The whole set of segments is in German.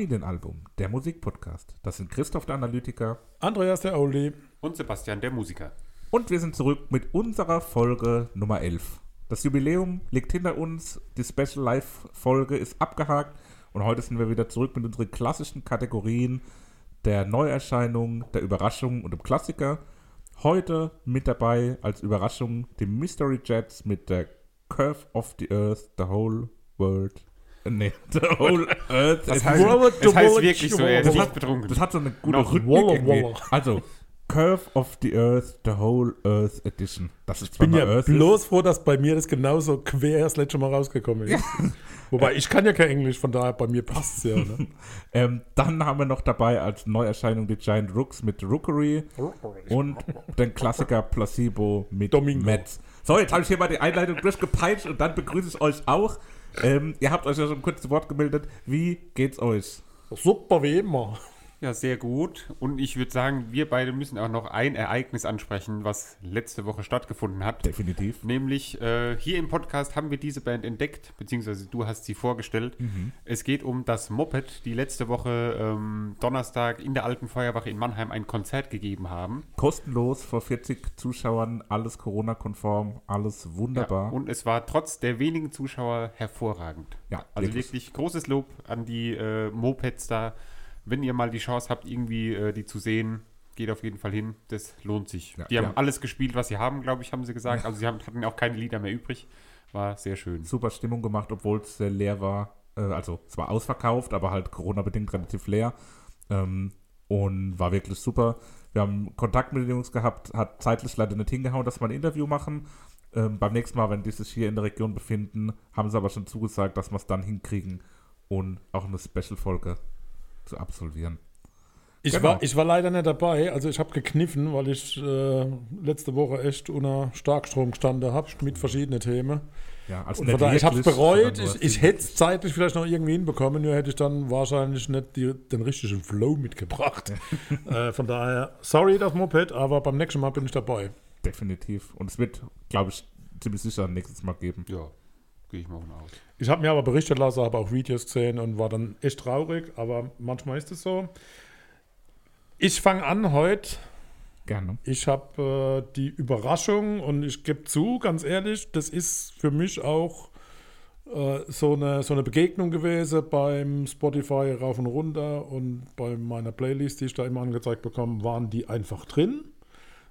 Familienalbum, der Musikpodcast. Das sind Christoph der Analytiker Andreas der Oldie. Und Sebastian der Musiker. und wir sind zurück mit unserer Folge Nummer 11. Das Jubiläum liegt hinter uns, die Special Live Folge ist abgehakt und heute sind wir wieder zurück mit unseren klassischen Kategorien der Neuerscheinung, der Überraschung und dem Klassiker. Heute mit dabei als Überraschung die Mystery Jets mit der Curve of the Earth, the whole world. Nee, the whole Earth. Das heißt, das heißt wirklich so, er ist nicht betrunken. das hat so eine gute Noch. Rhythmik Walla. Also, Curve of the Earth, the whole Earth Edition. Das ist Ich bin zwar ja Earth bloß froh, dass bei mir das genauso quer das letzte Mal rausgekommen ist. Wobei ich kann ja kein Englisch, von daher bei mir passt es ja. Ne? Ähm, dann haben wir noch dabei als Neuerscheinung die Giant Rooks mit Rookery und den Klassiker Placebo mit Domingo. Metz. So, jetzt habe ich hier mal die Einleitung durchgepeitscht und dann begrüße ich euch auch. Ähm, ihr habt euch ja schon kurz zu Wort gemeldet. Wie geht's euch? Super wie immer. Ja, sehr gut. Und ich würde sagen, wir beide müssen auch noch ein Ereignis ansprechen, was letzte Woche stattgefunden hat. Definitiv. Nämlich äh, hier im Podcast haben wir diese Band entdeckt, beziehungsweise du hast sie vorgestellt. Es geht um das Moped, die letzte Woche ähm, Donnerstag in der Alten Feuerwache in Mannheim ein Konzert gegeben haben. Kostenlos vor 40 Zuschauern, alles Corona-konform, alles wunderbar. Ja, und es war trotz der wenigen Zuschauer hervorragend. Ja, also wirklich. wirklich, großes Lob an die äh, Mopeds da. Wenn ihr mal die Chance habt, irgendwie äh, die zu sehen, geht auf jeden Fall hin. Das lohnt sich. Ja, die haben ja. alles gespielt, was sie haben, glaube ich, haben sie gesagt. Also sie haben, hatten auch keine Lieder mehr übrig. War sehr schön. super Stimmung gemacht, obwohl es sehr leer war. Äh, also es war ausverkauft, aber halt Corona-bedingt relativ leer. Ähm, und war wirklich super. Wir haben Kontakt mit den Jungs gehabt, hat zeitlich leider nicht hingehauen, dass wir ein Interview machen. Ähm, beim nächsten Mal, wenn die sich hier in der Region befinden, haben sie aber schon zugesagt, dass wir es dann hinkriegen und auch eine Special-Folge zu absolvieren. Ich, Genau. war, ich war leider nicht dabei, also ich habe gekniffen, weil ich äh, letzte Woche echt unter Starkstrom gestanden habe mit verschiedenen Themen. Ja, also Und ich habe es bereut. Ich, ich hätte es zeitlich vielleicht noch irgendwie hinbekommen, nur hätte ich dann wahrscheinlich nicht die, den richtigen Flow mitgebracht. äh, von daher, sorry das Moped, aber beim nächsten Mal bin ich dabei. Definitiv. Und es wird, glaube ich, ziemlich sicher ein nächstes Mal geben. Ja, gehe ich mal von aus. Ich habe mir aber berichtet lassen, habe auch Videos gesehen und war dann echt traurig, aber manchmal ist es so. Ich fange an heute. Gerne. Ich habe äh, die Überraschung und ich gebe zu, ganz ehrlich, das ist für mich auch äh, so, eine, so eine Begegnung gewesen beim Spotify rauf und runter und bei meiner Playlist, die ich da immer angezeigt bekomme, waren die einfach drin.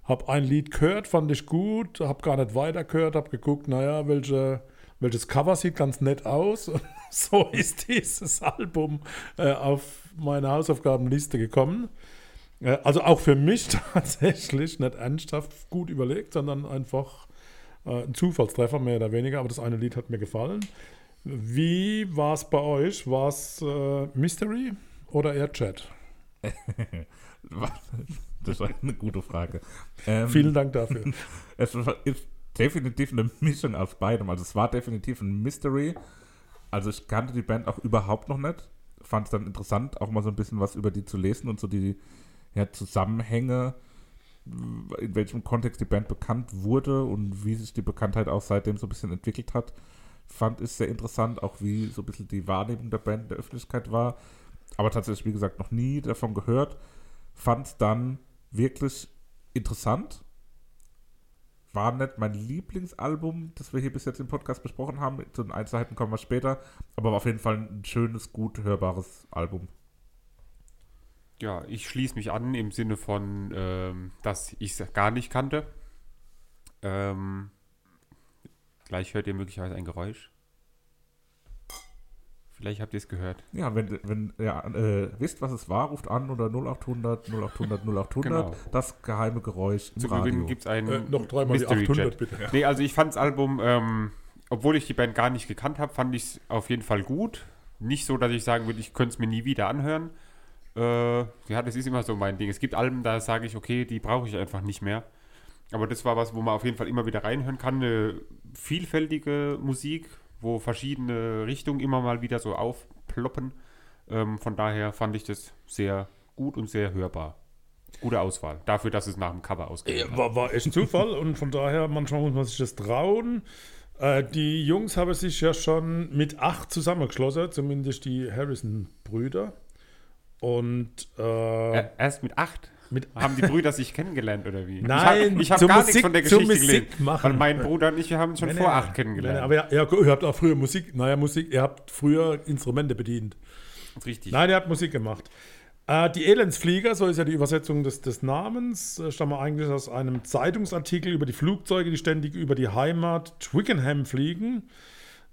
Hab ein Lied gehört, fand ich gut, hab gar nicht weiter gehört, hab geguckt, naja, welche, welches Cover sieht ganz nett aus. Und so ist dieses Album äh, auf meine Hausaufgabenliste gekommen. Äh, Also auch für mich tatsächlich nicht ernsthaft gut überlegt, sondern einfach äh, ein Zufallstreffer, mehr oder weniger. Aber das eine Lied hat mir gefallen. Wie war es bei euch? War es äh, Mystery oder eher Chat? Das war eine gute Frage. Ähm, Vielen Dank dafür. Es ist definitiv eine Mischung aus beidem. Also es war definitiv ein Mystery. Also ich kannte die Band auch überhaupt noch nicht. Fand es dann interessant, auch mal so ein bisschen was über die zu lesen und so die ja, Zusammenhänge, in welchem Kontext die Band bekannt wurde und wie sich die Bekanntheit auch seitdem so ein bisschen entwickelt hat. Fand es sehr interessant, auch wie so ein bisschen die Wahrnehmung der Band in der Öffentlichkeit war. Aber tatsächlich, wie gesagt, noch nie davon gehört. Fand es dann wirklich interessant war nicht mein Lieblingsalbum, das wir hier bis jetzt im Podcast besprochen haben. Zu den Einzelheiten kommen wir später. Aber war auf jeden Fall ein schönes, gut hörbares Album. Ja, ich schließe mich an im Sinne von, ähm, dass ich es gar nicht kannte. Ähm, gleich hört ihr möglicherweise ein Geräusch. Vielleicht habt ihr es gehört. Ja, wenn, wenn ihr äh, wisst, was es war, ruft an oder 0800 0800 0800. Genau. Das geheime Geräusch im Zu Radio. Gibt es einen Äh, noch dreimal die Mystery 800 Jet. bitte. Nee, also ich fand das Album, ähm, obwohl ich die Band gar nicht gekannt habe, fand ich es auf jeden Fall gut. Nicht so, dass ich sagen würde, ich könnte es mir nie wieder anhören. Äh, ja, das ist immer so mein Ding. Es gibt Alben, da sage ich, okay, die brauche ich einfach nicht mehr. Aber das war was, wo man auf jeden Fall immer wieder reinhören kann. Eine vielfältige Musik, wo verschiedene Richtungen immer mal wieder so aufploppen. Ähm, von daher fand ich das sehr gut und sehr hörbar. Gute Auswahl. Dafür, dass es nach dem Cover ausgewählt War, war echt Zufall und von daher, manchmal muss man sich das trauen. Äh, die Jungs haben sich ja schon mit acht zusammengeschlossen, zumindest die Harrison-Brüder. Und Äh, erst mit acht mit haben die Brüder sich kennengelernt oder wie? Nein, ich habe hab gar Musik- nichts von der Geschichte gelesen. machen. Weil mein Bruder und ich, wir haben uns schon Nee, vor nee. acht kennengelernt. nee, aber ja, ja, ihr habt auch früher Musik, naja, Musik, ihr habt früher Instrumente bedient. Richtig. Nein, ihr habt Musik gemacht. Äh, die Elendsflieger, so ist ja die Übersetzung des, des Namens, äh, stammen eigentlich aus einem Zeitungsartikel über die Flugzeuge, die ständig über die Heimat Twickenham fliegen.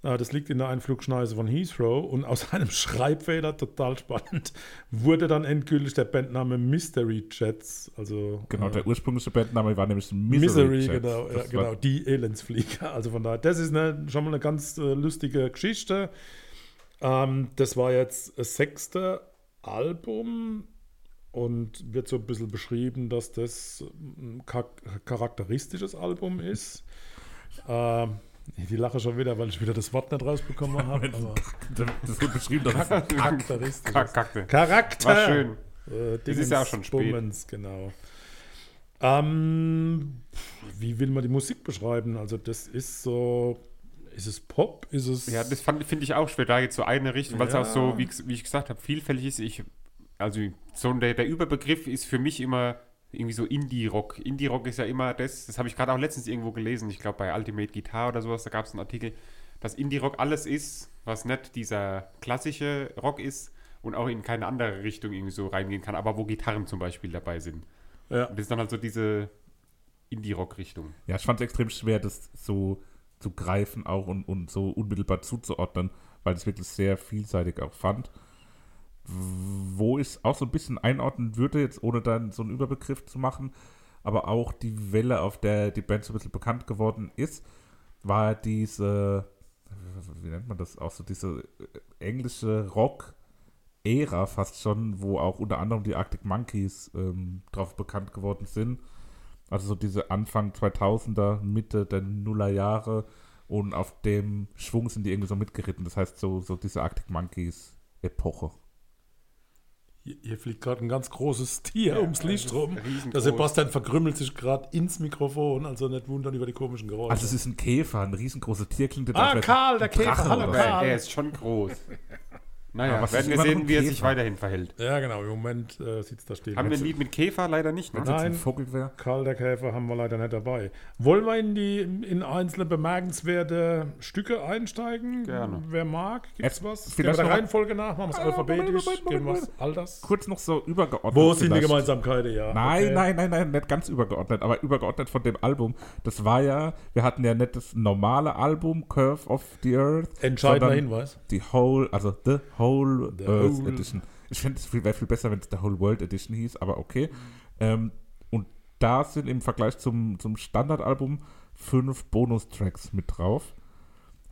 Äh, das liegt in der Einflugschneise von Heathrow. Und aus einem Schreibfehler, total spannend, wurde dann endgültig der Bandname Mystery Jets. Also, Genau, äh, der ursprüngliche Bandname war nämlich Misery. Misery, Jets. genau, ja, genau, die Elendsflieger. Also von daher, das ist eine, schon mal eine ganz äh, lustige Geschichte. Ähm, das war jetzt das sechste Album und wird so ein bisschen beschrieben, dass das ein char- charakteristisches Album ist. Ähm, die lache schon wieder, weil ich wieder das Wort nicht rausbekommen habe. Das wird beschrieben, dass es charakteristisch. Kackte. Charakter. War schön. Äh, Es ist ja auch schon spät. Bummens, genau. Ähm, wie will man die Musik beschreiben? Also das ist so, ist es Pop? Ist es Ja, das finde ich auch schwer, da jetzt so eine Richtung, weil es Ja. auch so, wie, wie ich gesagt habe, vielfältig ist. Ich, also so der, der Überbegriff ist für mich immer irgendwie so Indie-Rock. Indie-Rock ist ja immer das, das habe ich gerade auch letztens irgendwo gelesen, ich glaube bei Ultimate Guitar oder sowas, da gab es einen Artikel, dass Indie-Rock alles ist, was nicht dieser klassische Rock ist und auch in keine andere Richtung irgendwie so reingehen kann, aber wo Gitarren zum Beispiel dabei sind. ja. Und das ist dann halt so diese Indie-Rock-Richtung. Ja, ich fand es extrem schwer, das so zu greifen auch und, und so unmittelbar zuzuordnen, weil ich es wirklich sehr vielseitig auch fand. Wo ich es auch so ein bisschen einordnen würde, jetzt ohne dann so einen Überbegriff zu machen, aber auch die Welle, auf der die Band so ein bisschen bekannt geworden ist, war diese, wie nennt man das auch so, diese äh, englische Rock-Ära fast schon, wo auch unter anderem die Arctic Monkeys ähm, drauf bekannt geworden sind. Also so diese Anfang 2000er, Mitte der Nullerjahre und auf dem Schwung sind die irgendwie so mitgeritten. Das heißt so, so diese Arctic Monkeys Epoche. Hier, fliegt gerade ein ganz großes Tier ums Licht rum. Der Sebastian verkrümmelt sich gerade ins Mikrofon, also nicht wundern über die komischen Geräusche. Also es ist ein Käfer, ein riesengroßes Tier klingt Ah, Karl, der Käfer, hallo. Karl. er ist schon groß. Aber Naja, es werden wir sehen, wie er sich weiterhin verhält. ja, genau, im Moment äh, sitzt da still. Haben wir ein Lied mit Käfer? Leider nicht. Ne? Wenn es jetzt ein Nein. Vogel wäre. Karl der Käfer haben wir leider nicht dabei. Wollen wir in die in einzelne bemerkenswerte Stücke einsteigen? Gerne. Wer mag? Gibt's Erst- was? Gehen wir vielleicht der noch- Reihenfolge nach? Machen wir es Ah, alphabetisch? Gehen wir es all das? Kurz noch so übergeordnet. Wo sind die vielleicht. Gemeinsamkeiten? Ja. Nein, okay. nein, nein, nein, nicht ganz übergeordnet, aber übergeordnet von dem Album. Das war ja, wir hatten ja nicht das normale Album Curve of the Earth, Entscheidender Hinweis. die Whole, also The Whole The Earth Whole- Edition. Ich finde, es viel- wäre viel besser, wenn es The Whole World Edition hieß, aber okay. Ähm, und da sind im Vergleich zum, zum Standardalbum fünf Bonustracks mit drauf.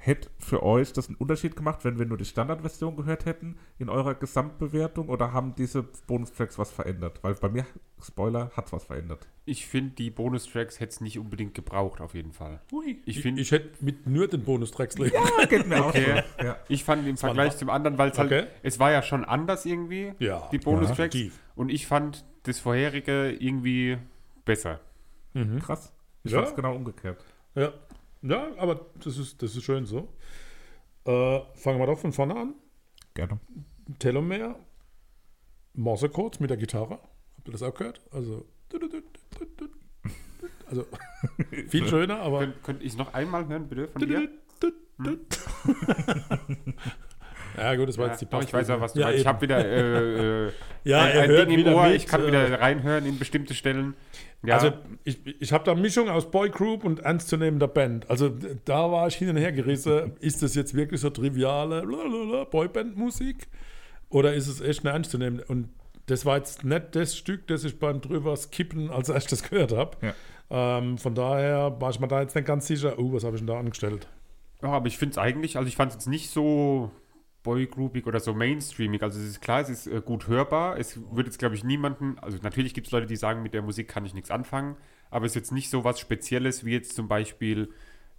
Hätte für euch das einen Unterschied gemacht, wenn wir nur die Standardversion gehört hätten in eurer Gesamtbewertung oder haben diese Bonustracks was verändert? Weil bei mir, Spoiler, hat was verändert. Ich finde, die Bonustracks hätte es nicht unbedingt gebraucht, auf jeden Fall. Ui. Ich Ich, finde, ich hätte mit nur den Bonustracks leben. Ja, geht mir Okay. auch so. Ja. ich fand im Vergleich zum anderen, weil es halt, Okay. es war ja schon anders irgendwie, Ja, die Bonustracks. definitiv. und ich fand das vorherige irgendwie besser. Krass. Ich Ja. fand es genau umgekehrt. Ja. Ja, aber das ist, das ist schön so. Äh, fangen wir doch von vorne an. Gerne. Telomere, Morsecodes mit der Gitarre. Habt ihr das auch gehört? Also, also viel schöner, aber. Könnt, könnte ich es noch einmal hören, bitte, von dir? Ja, gut, das war Ja, jetzt die doch, ich weiß ja, was du Ja, meinst. Ich habe wieder äh, äh, Ja, ein, er ein hört Ding im wieder Ohr, mit, ich kann äh, wieder reinhören in bestimmte Stellen. Ja, Also ich, ich habe da eine Mischung aus Boygroup und ernstzunehmender Band. Also da war ich hin und her gerissen. ist das jetzt wirklich so triviale Boyband-Musik oder ist es echt eine ernstzunehmende? Und das war jetzt nicht das Stück, das ich beim drüber skippen als erstes gehört habe. Ja. Ähm, von daher war ich mir da jetzt nicht ganz sicher, oh, was habe ich denn da angestellt? Ja, aber ich finde es eigentlich, also ich fand es jetzt nicht so boygroupig oder so mainstreamig. Also es ist klar, es ist äh, gut hörbar. Es wird jetzt, glaube ich, niemanden, also natürlich gibt es Leute, die sagen, mit der Musik kann ich nichts anfangen, aber es ist jetzt nicht so was Spezielles wie jetzt zum Beispiel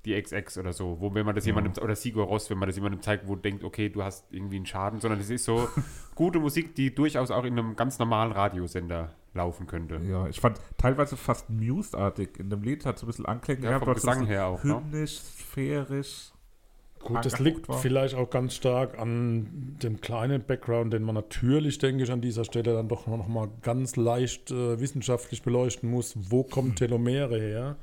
die XX oder so, wo wenn man das jemandem, oder Sigur Ross, wenn man das jemandem zeigt, wo denkt, okay, du hast irgendwie einen Schaden, sondern es ist so gute Musik, die durchaus auch in einem ganz normalen Radiosender laufen könnte. Ja, ich fand teilweise fast Muse-artig. In dem Lied hat so ein bisschen Anklänge Ja, vom aber so ein Gesang bisschen her auch, ne? Hymnisch, sphärisch. Gut, das liegt war. vielleicht auch ganz stark an dem kleinen Background, den man natürlich, denke ich, an dieser Stelle dann doch noch mal ganz leicht äh, wissenschaftlich beleuchten muss. Wo kommen Telomere her?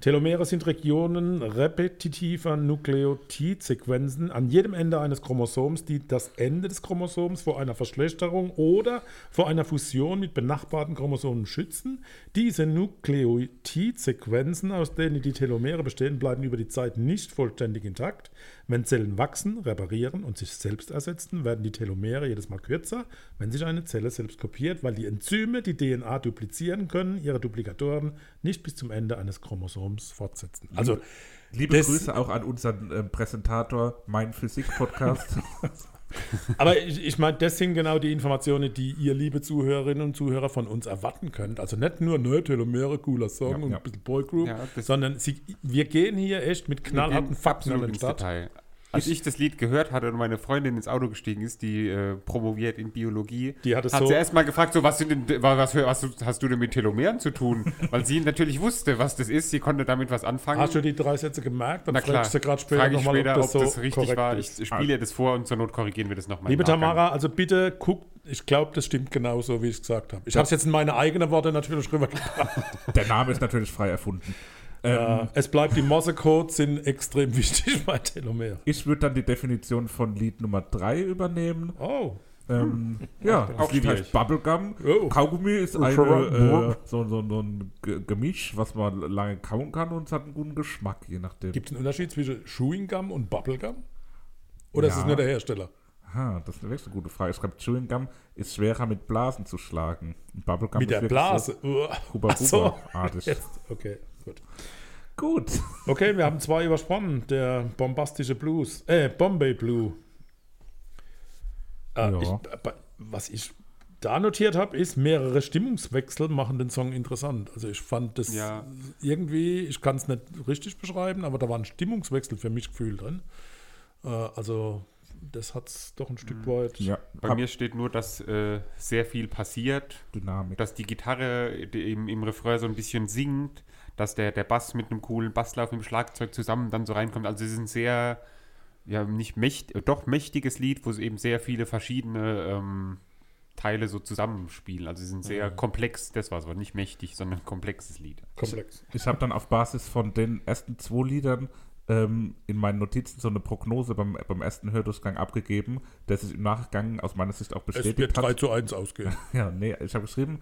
Telomere sind Regionen repetitiver Nukleotidsequenzen an jedem Ende eines Chromosoms, die das Ende des Chromosoms vor einer Verschlechterung oder vor einer Fusion mit benachbarten Chromosomen schützen. Diese Nukleotidsequenzen, aus denen die Telomere bestehen, bleiben über die Zeit nicht vollständig intakt. Wenn Zellen wachsen, reparieren und sich selbst ersetzen, werden die Telomere jedes Mal kürzer, wenn sich eine Zelle selbst kopiert, weil die Enzyme, die DNA duplizieren können, ihre Duplikatoren nicht bis zum Ende eines Chromosoms fortsetzen. Also Liebe Grüße auch an unseren ähm, Präsentator, mein Physik-Podcast. Aber ich, ich meine, das sind genau die Informationen, die ihr, liebe Zuhörerinnen und Zuhörer, von uns erwarten könnt. Also nicht nur ne, Telomere, cooler Song Ja, und ja. ein bisschen Boygroup, Ja, sondern sie, wir gehen hier echt mit knallharten Fakten an absolut den Start. Detail. Als ich das Lied gehört hatte und meine Freundin ins Auto gestiegen ist, die äh, promoviert in Biologie, Die hat es hat so- sie erst mal gefragt, so, was, sind denn, was, was, was hast du denn mit Telomeren zu tun? Weil sie natürlich wusste, was das ist, sie konnte damit was anfangen. Hast du die drei Sätze gemerkt? Dann Na klar, fragst du gerade später frage ich nochmal, später, ob das so richtig korrekt war. ist. Ich spiele ihr das vor und zur Not korrigieren wir das nochmal. Liebe Tamara, also bitte guckt, ich glaube, das stimmt genauso, wie ich es gesagt habe. Ich habe es jetzt in meine eigenen Worte natürlich rübergebracht. Der Name ist natürlich frei erfunden. Ähm, Äh, es bleibt, die Morse-Codes sind extrem wichtig bei Telomere. Ich würde dann die Definition von Lied Nummer 3 übernehmen. Oh, Ähm, ja, das Auch Lied heißt Bubblegum. Oh. Kaugummi ist eine, äh, so, so, so ein Ge- Gemisch, was man lange kauen kann und es hat einen guten Geschmack, je nachdem. gibt es einen Unterschied zwischen Chewing Gum und Bubblegum? Oder ist es Ja. nur der Hersteller? Aha, das ist eine wirklich gute Frage. Ich glaube, Chewing Gum ist schwerer mit Blasen zu schlagen. Bubblegum Mit ist der Blase. So Huba Ach so. Huba artig. Jetzt, okay, gut. Gut. Okay, wir haben zwei übersprungen. Der bombastische Blues. Äh, Bombay Blue. Äh, Ja. ich, was ich da notiert habe, ist, mehrere Stimmungswechsel machen den Song interessant. Also ich fand das Ja. irgendwie, ich kann es nicht richtig beschreiben, aber da war ein Stimmungswechsel für mich gefühlt drin. Äh, also das hat es doch ein Stück weit. Ja, Bei mir steht nur, dass äh, sehr viel passiert, Dynamik. dass die Gitarre im, im Refrain so ein bisschen singt, dass der, der Bass mit einem coolen Basslauf im Schlagzeug zusammen dann so reinkommt. Also es ist ein sehr, ja, nicht mächtig, doch mächtiges Lied, wo es eben sehr viele verschiedene ähm, Teile so zusammenspielen. Also sie sind sehr komplex, das war es, aber nicht mächtig, sondern ein komplexes Lied. Komplex. Ich habe dann auf Basis von den ersten zwei Liedern ähm, in meinen Notizen so eine Prognose beim, beim ersten Hördurchgang abgegeben, der sich im Nachgang aus meiner Sicht auch Es bestätigt wird 3 hat. zu 1 ausgehen. Ja, nee, ich habe geschrieben,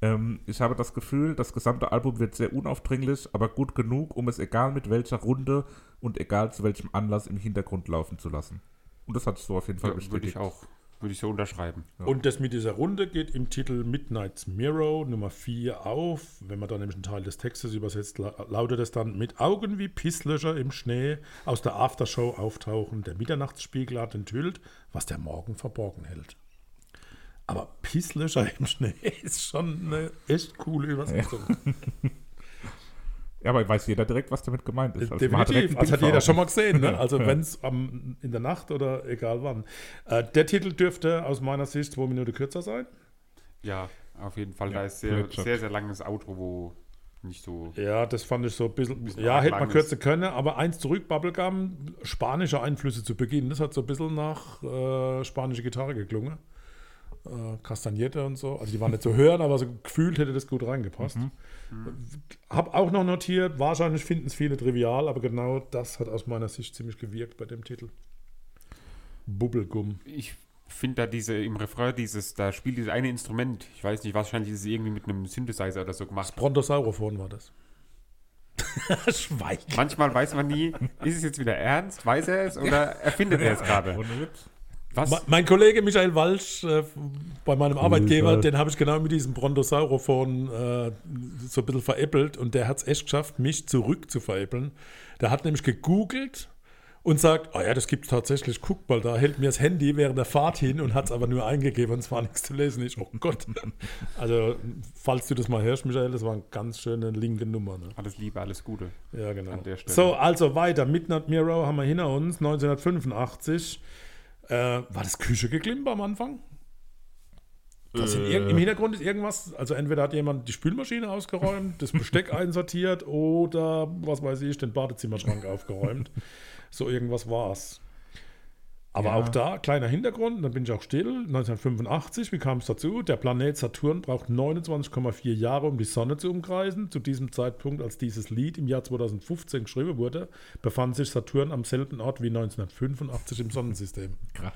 ähm, ich habe das Gefühl, das gesamte Album wird sehr unaufdringlich, aber gut genug, um es egal mit welcher Runde und egal zu welchem Anlass im Hintergrund laufen zu lassen. Und das hat so auf jeden Fall Ja, würde bestätigt. ich auch, würde ich so unterschreiben. Und das mit dieser Runde geht im Titel Midnight's Mirror Nummer 4 auf. Wenn man da nämlich einen Teil des Textes übersetzt, la lautet es dann: Mit Augen wie Pisslöcher im Schnee aus der Aftershow auftauchen. Der Mitternachtsspiegel hat enthüllt, was der Morgen verborgen hält. Aber Pisslöcher im Schnee ist schon eine echt coole Übersetzung. Ja, aber weiß jeder direkt, was damit gemeint ist. Also hat Definitiv. Das hat jeder schon mal gesehen. Ne? Also Ja. wenn es in der Nacht oder egal wann. Äh, der Titel dürfte aus meiner Sicht zwei Minuten kürzer sein. Ja, auf jeden Fall. Ja, da ist sehr, sehr, sehr langes Outro, wo nicht so. Ja, das fand ich so ein bisschen. bisschen ja, hätte man kürzer können, aber eins zurück, Bubblegum, spanische Einflüsse zu Beginn. Das hat so ein bisschen nach äh, spanische Gitarre geklungen. Äh, Castagnette und so. Also die waren nicht zu hören, aber so gefühlt hätte das gut reingepasst. Hab auch noch notiert, wahrscheinlich finden es viele trivial, aber genau das hat aus meiner Sicht ziemlich gewirkt bei dem Titel. Bubblegum. Ich finde da diese im Refrain dieses, da spielt dieses eine Instrument. Ich weiß nicht, wahrscheinlich ist es irgendwie mit einem Synthesizer oder so gemacht. Brontosaurophon war das. Schweig. Manchmal weiß man nie, ist es jetzt wieder ernst, weiß er es oder erfindet er es gerade? Ohne Witz. Was? Me- Mein Kollege Michael Walsch äh, bei meinem Arbeitgeber, Grüße. den habe ich genau mit diesem Brontosaurophon äh, so ein bisschen veräppelt und der hat es echt geschafft, mich zurück zu veräppeln. Der hat nämlich gegoogelt und sagt, oh ja, das gibt es tatsächlich, guck mal, da hält mir das Handy während der Fahrt hin und hat es aber nur eingegeben und es war nichts zu lesen. Ich, oh Gott. Also, falls du das mal hörst, Michael, das war eine ganz schöne linke Nummer. Ne? Alles Liebe, alles Gute. Ja, genau. An der Stelle. So, also weiter. Midnight Mirror haben wir hinter uns, 1985. Äh, war das Küchegeklimper am Anfang? Ir- Im Hintergrund ist irgendwas, also entweder hat jemand die Spülmaschine ausgeräumt, das Besteck einsortiert oder, was weiß ich, den Badezimmerschrank aufgeräumt. So irgendwas war's. Aber Ja. auch da, kleiner Hintergrund, dann bin ich auch still. 1985, wie kam es dazu? Der Planet Saturn braucht 29,4 Jahre, um die Sonne zu umkreisen. Zu diesem Zeitpunkt, als dieses Lied im Jahr 2015 geschrieben wurde, befand sich Saturn am selben Ort wie 1985 im Sonnensystem. Krass.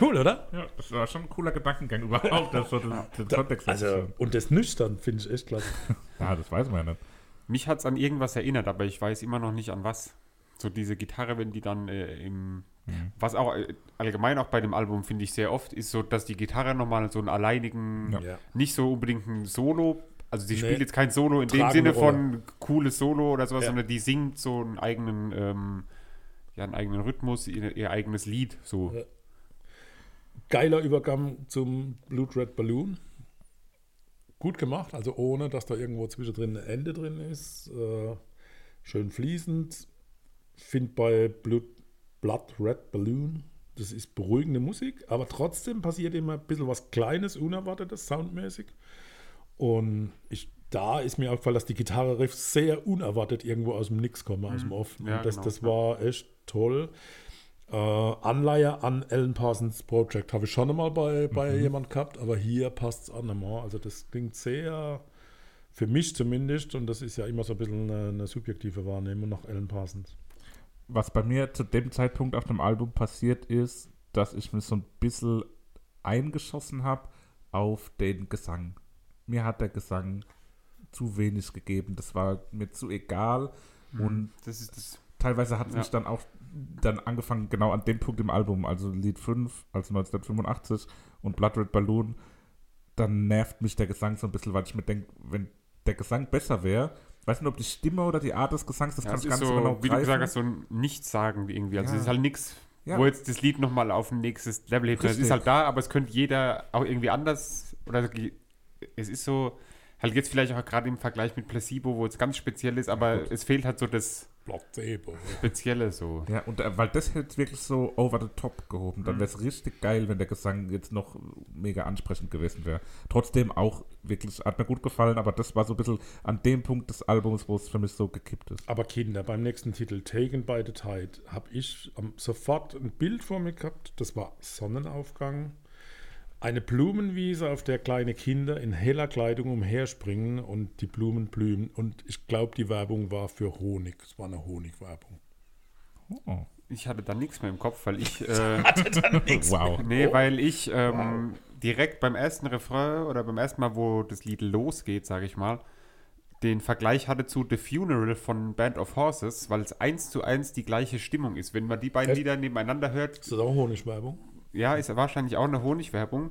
Cool, oder? Ja, das war schon ein cooler Gedankengang überhaupt, dass so den, den Kontext Also, und das nüchtern finde ich echt klasse. Ja, das weiß man ja nicht. Mich hat es an irgendwas erinnert, aber ich weiß immer noch nicht an was. So diese Gitarre, wenn die dann äh, im. Was auch äh, allgemein auch bei dem Album finde ich sehr oft, ist so, dass die Gitarre nochmal so einen alleinigen, Ja. Nicht so unbedingt ein Solo, also sie Nee. spielt jetzt kein Solo in dem Sinne Rolle. von cooles Solo oder sowas, Ja. sondern die singt so einen eigenen, ähm, ja, einen eigenen Rhythmus, ihr, ihr eigenes Lied. So. Ja. Geiler Übergang zum Blood Red Balloon. Gut gemacht, also ohne, dass da irgendwo zwischendrin ein Ende drin ist. Äh, schön fließend. Find bei Blood, Blood Red Balloon, das ist beruhigende Musik, aber trotzdem passiert immer ein bisschen was Kleines, Unerwartetes, soundmäßig. Und ich, da ist mir aufgefallen, dass die Gitarre-Riffs sehr unerwartet irgendwo aus dem Nix kommen, aus dem Off. Ja, das, genau, das ja. war echt toll. Äh, Anleihe an Alan Parsons Project habe ich schon einmal bei, bei jemand gehabt, aber hier passt es auch nochmal. Also das klingt sehr, für mich zumindest, und das ist ja immer so ein bisschen eine, eine subjektive Wahrnehmung nach Alan Parsons. Was bei mir zu dem Zeitpunkt auf dem Album passiert ist, dass ich mich so ein bisschen eingeschossen habe auf den Gesang. Mir hat der Gesang zu wenig gegeben. Das war mir zu egal. Und Das ist das. teilweise hat es Ja. mich dann auch dann angefangen, genau an dem Punkt im Album, also Lied 5, also 1985 und Blood Red Balloon, dann nervt mich der Gesang so ein bisschen, weil ich mir denke, wenn der Gesang besser wäre, weiß nicht, ob die Stimme oder die Art des Gesangs, das Ja, kann ich gar nicht so, so genau wie du gesagt greifen. hast, so ein Nichtsagen irgendwie. Also Ja. es ist halt nichts, Ja. wo jetzt das Lied nochmal auf ein nächstes Level hebt. Es ist halt da, aber es könnte jeder auch irgendwie anders oder es ist so, halt jetzt vielleicht auch gerade im Vergleich mit Placebo, wo es ganz speziell ist, aber es fehlt halt so das Placebo. Spezielle so. Ja, und äh, weil das jetzt wirklich so over the top gehoben, Mhm. dann wäre es richtig geil, wenn der Gesang jetzt noch mega ansprechend gewesen wäre. Trotzdem auch wirklich, hat mir gut gefallen, aber das war so ein bisschen an dem Punkt des Albums, wo es für mich so gekippt ist. Aber Kinder, beim nächsten Titel, Taken by the Tide, habe ich am- sofort ein Bild vor mir gehabt. Das war Sonnenaufgang. Eine Blumenwiese, auf der kleine Kinder in heller Kleidung umherspringen und die Blumen blühen. Und ich glaube, die Werbung war für Honig. Es war eine Honigwerbung. Oh. Ich hatte da nichts mehr im Kopf, weil ich äh, Wow. Nee, Oh. weil ich ähm, direkt beim ersten Refrain oder beim ersten Mal, wo das Lied losgeht, sage ich mal, den Vergleich hatte zu The Funeral von Band of Horses, weil es eins zu eins die gleiche Stimmung ist. Wenn man die beiden Echt? Lieder nebeneinander hört, Ist das auch Honigwerbung? Ja, ist wahrscheinlich auch eine Honigwerbung.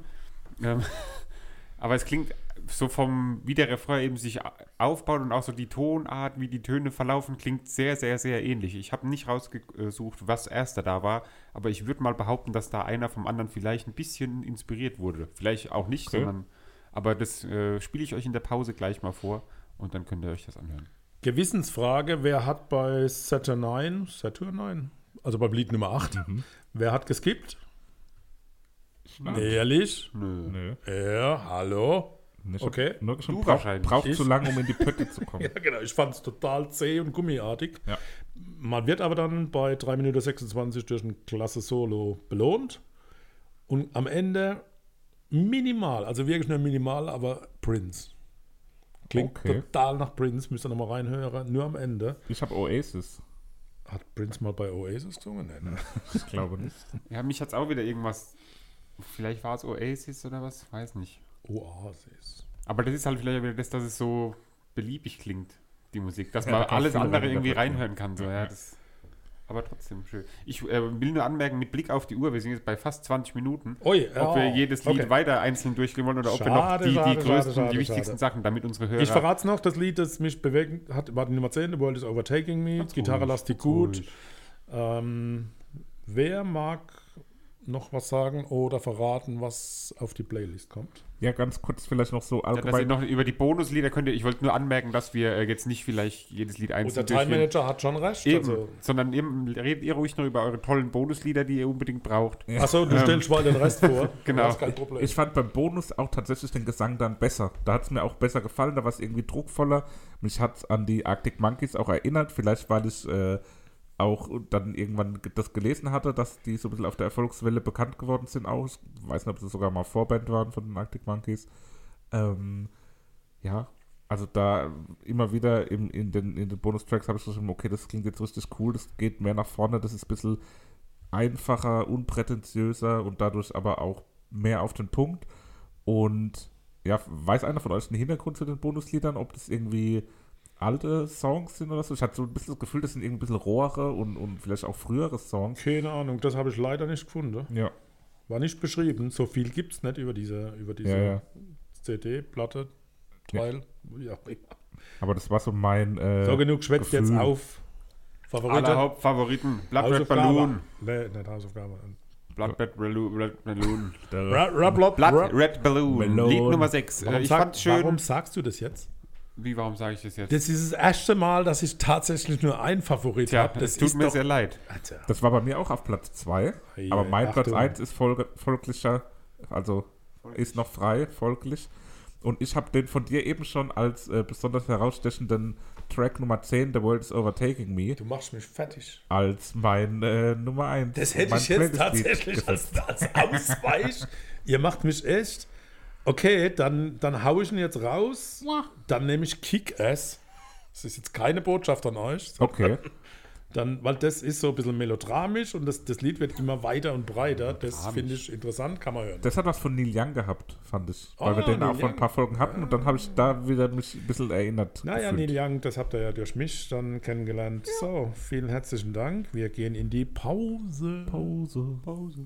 Ähm, aber es klingt so vom, wie der Refrain eben sich aufbaut und auch so die Tonart, wie die Töne verlaufen, klingt sehr, sehr, sehr ähnlich. Ich habe nicht rausgesucht, was erster da war, aber ich würde mal behaupten, dass da einer vom anderen vielleicht ein bisschen inspiriert wurde. Vielleicht auch nicht, Okay. sondern, aber das äh, spiele ich euch in der Pause gleich mal vor und dann könnt ihr euch das anhören. Gewissensfrage: Wer hat bei Saturn Saturn also beim Lied Nummer 8, wer hat geskippt? Ehrlich? Nö. Nö. Ja, hallo? Nicht, Okay. Nur schon Du braucht, wahrscheinlich. braucht Ich- zu lange, um in die Pötte zu kommen. Ja, genau. Ich fand es total zäh und gummiartig. Ja. Man wird aber dann bei 3 Minuten 26 durch ein klasse Solo belohnt. Und am Ende minimal, also wirklich nur minimal, aber Prince. Klingt Okay. total nach Prince, müsst ihr nochmal reinhören. Nur am Ende. Ich habe Oasis. Hat Prince mal bei Oasis gesungen? Nee, ne? Ich glaube nicht. Ja, mich hat es auch wieder irgendwas, vielleicht war es Oasis oder was, weiß nicht. Oasis. Aber das ist halt vielleicht wieder das, dass es so beliebig klingt, die Musik. Dass Ja, man da kann alles andere irgendwie reinhören kann. So, Ja, das, aber trotzdem schön. Ich äh, will nur anmerken, mit Blick auf die Uhr, wir sind jetzt bei fast 20 Minuten, Ui, ob wir jedes Lied okay. weiter einzeln durchgehen wollen oder ob wir noch Schade, die, die schade, größten, schade, die wichtigsten. Sachen, damit unsere Hörer... Ich verrate es noch, das Lied, das mich bewegt hat, war die Nummer 10, The World is Overtaking Me. Ganz Gitarre ruhig, lasst die ganz gut. Ähm, Wer mag noch was sagen oder verraten, was auf die Playlist kommt? Ja, ganz kurz vielleicht noch so Ja, dass ihr allgemein. noch über die Bonuslieder könnt ihr, ich wollte nur anmerken, dass wir äh, jetzt nicht vielleicht jedes Lied Unser einzeln Time durchgehen. Manager hat schon recht. Eben, Also, sondern eben redet ihr ruhig noch über eure tollen Bonuslieder, die ihr unbedingt braucht. achso, du stellst mal den Rest vor. Genau. Das ist kein Problem. Ich fand beim Bonus auch tatsächlich den Gesang dann besser. Da hat es mir auch besser gefallen, da war es irgendwie druckvoller. Mich hat es an die Arctic Monkeys auch erinnert, vielleicht weil ich äh, auch dann irgendwann ge- das gelesen hatte, dass die so ein bisschen auf der Erfolgswelle bekannt geworden sind auch. Ich weiß nicht, ob sie sogar mal Vorband waren von den Arctic Monkeys. Ähm, ja, also da immer wieder im, in den, in den Bonustracks habe ich so schon, okay, das klingt jetzt richtig cool, das geht mehr nach vorne, das ist ein bisschen einfacher, unprätentiöser und dadurch aber auch mehr auf den Punkt. Und ja, weiß einer von euch den Hintergrund zu den Bonusliedern, ob das irgendwie alte Songs sind oder so? Ich hatte so ein bisschen das Gefühl, das sind irgendwie ein bisschen rohere und, und vielleicht auch frühere Songs. Keine Ahnung, das habe ich leider nicht gefunden. Ja, War nicht beschrieben. So viel gibt es nicht über diese, über diese ja, ja. CD, Platte, Teil. Ja. Aber das war so mein. Äh, So genug schwätzt jetzt auf. Alle Favorite? Hauptfavoriten. Blood Red Hausaufgabe. Balloon. Nee, nicht Hausaufgabe. Blood Red Balloon. Red Balloon. Blood Red Balloon. Balloon. Lied Nummer 6. warum, ich sag, fand schön. warum sagst du das jetzt? Wie, warum sage ich das jetzt? Das ist das erste Mal, dass ich tatsächlich nur einen Favorit habe. Das es tut ist mir doch, sehr leid. Alter. das war bei mir auch auf Platz 2. Ei, aber ei, mein Platz Achtung. 1 ist folge, folglicher, also ist noch frei, folglich. Und ich habe den von dir eben schon als äh, besonders herausstechenden Track Nummer 10, The World is Overtaking Me, Du machst mich fertig. als mein äh, Nummer 1. Das hätte ich jetzt tatsächlich als, als Ausweich. Ihr macht mich echt. Okay, dann, dann hau ich ihn jetzt raus. Dann nehme ich Kick-Ass. Das ist jetzt keine Botschaft an euch. Okay. Dann, weil das ist so ein bisschen melodramisch und das, das Lied wird immer weiter und breiter. Das finde ich interessant, kann man hören. Das hat was von Neil Young gehabt, fand ich. Weil wir Ah, den Neil auch vor ein paar Folgen hatten und dann habe ich da wieder mich ein bisschen erinnert. Naja, gefühlt. Neil Young, das habt ihr ja durch mich dann kennengelernt. So, vielen herzlichen Dank. Wir gehen in die Pause. Pause. Pause.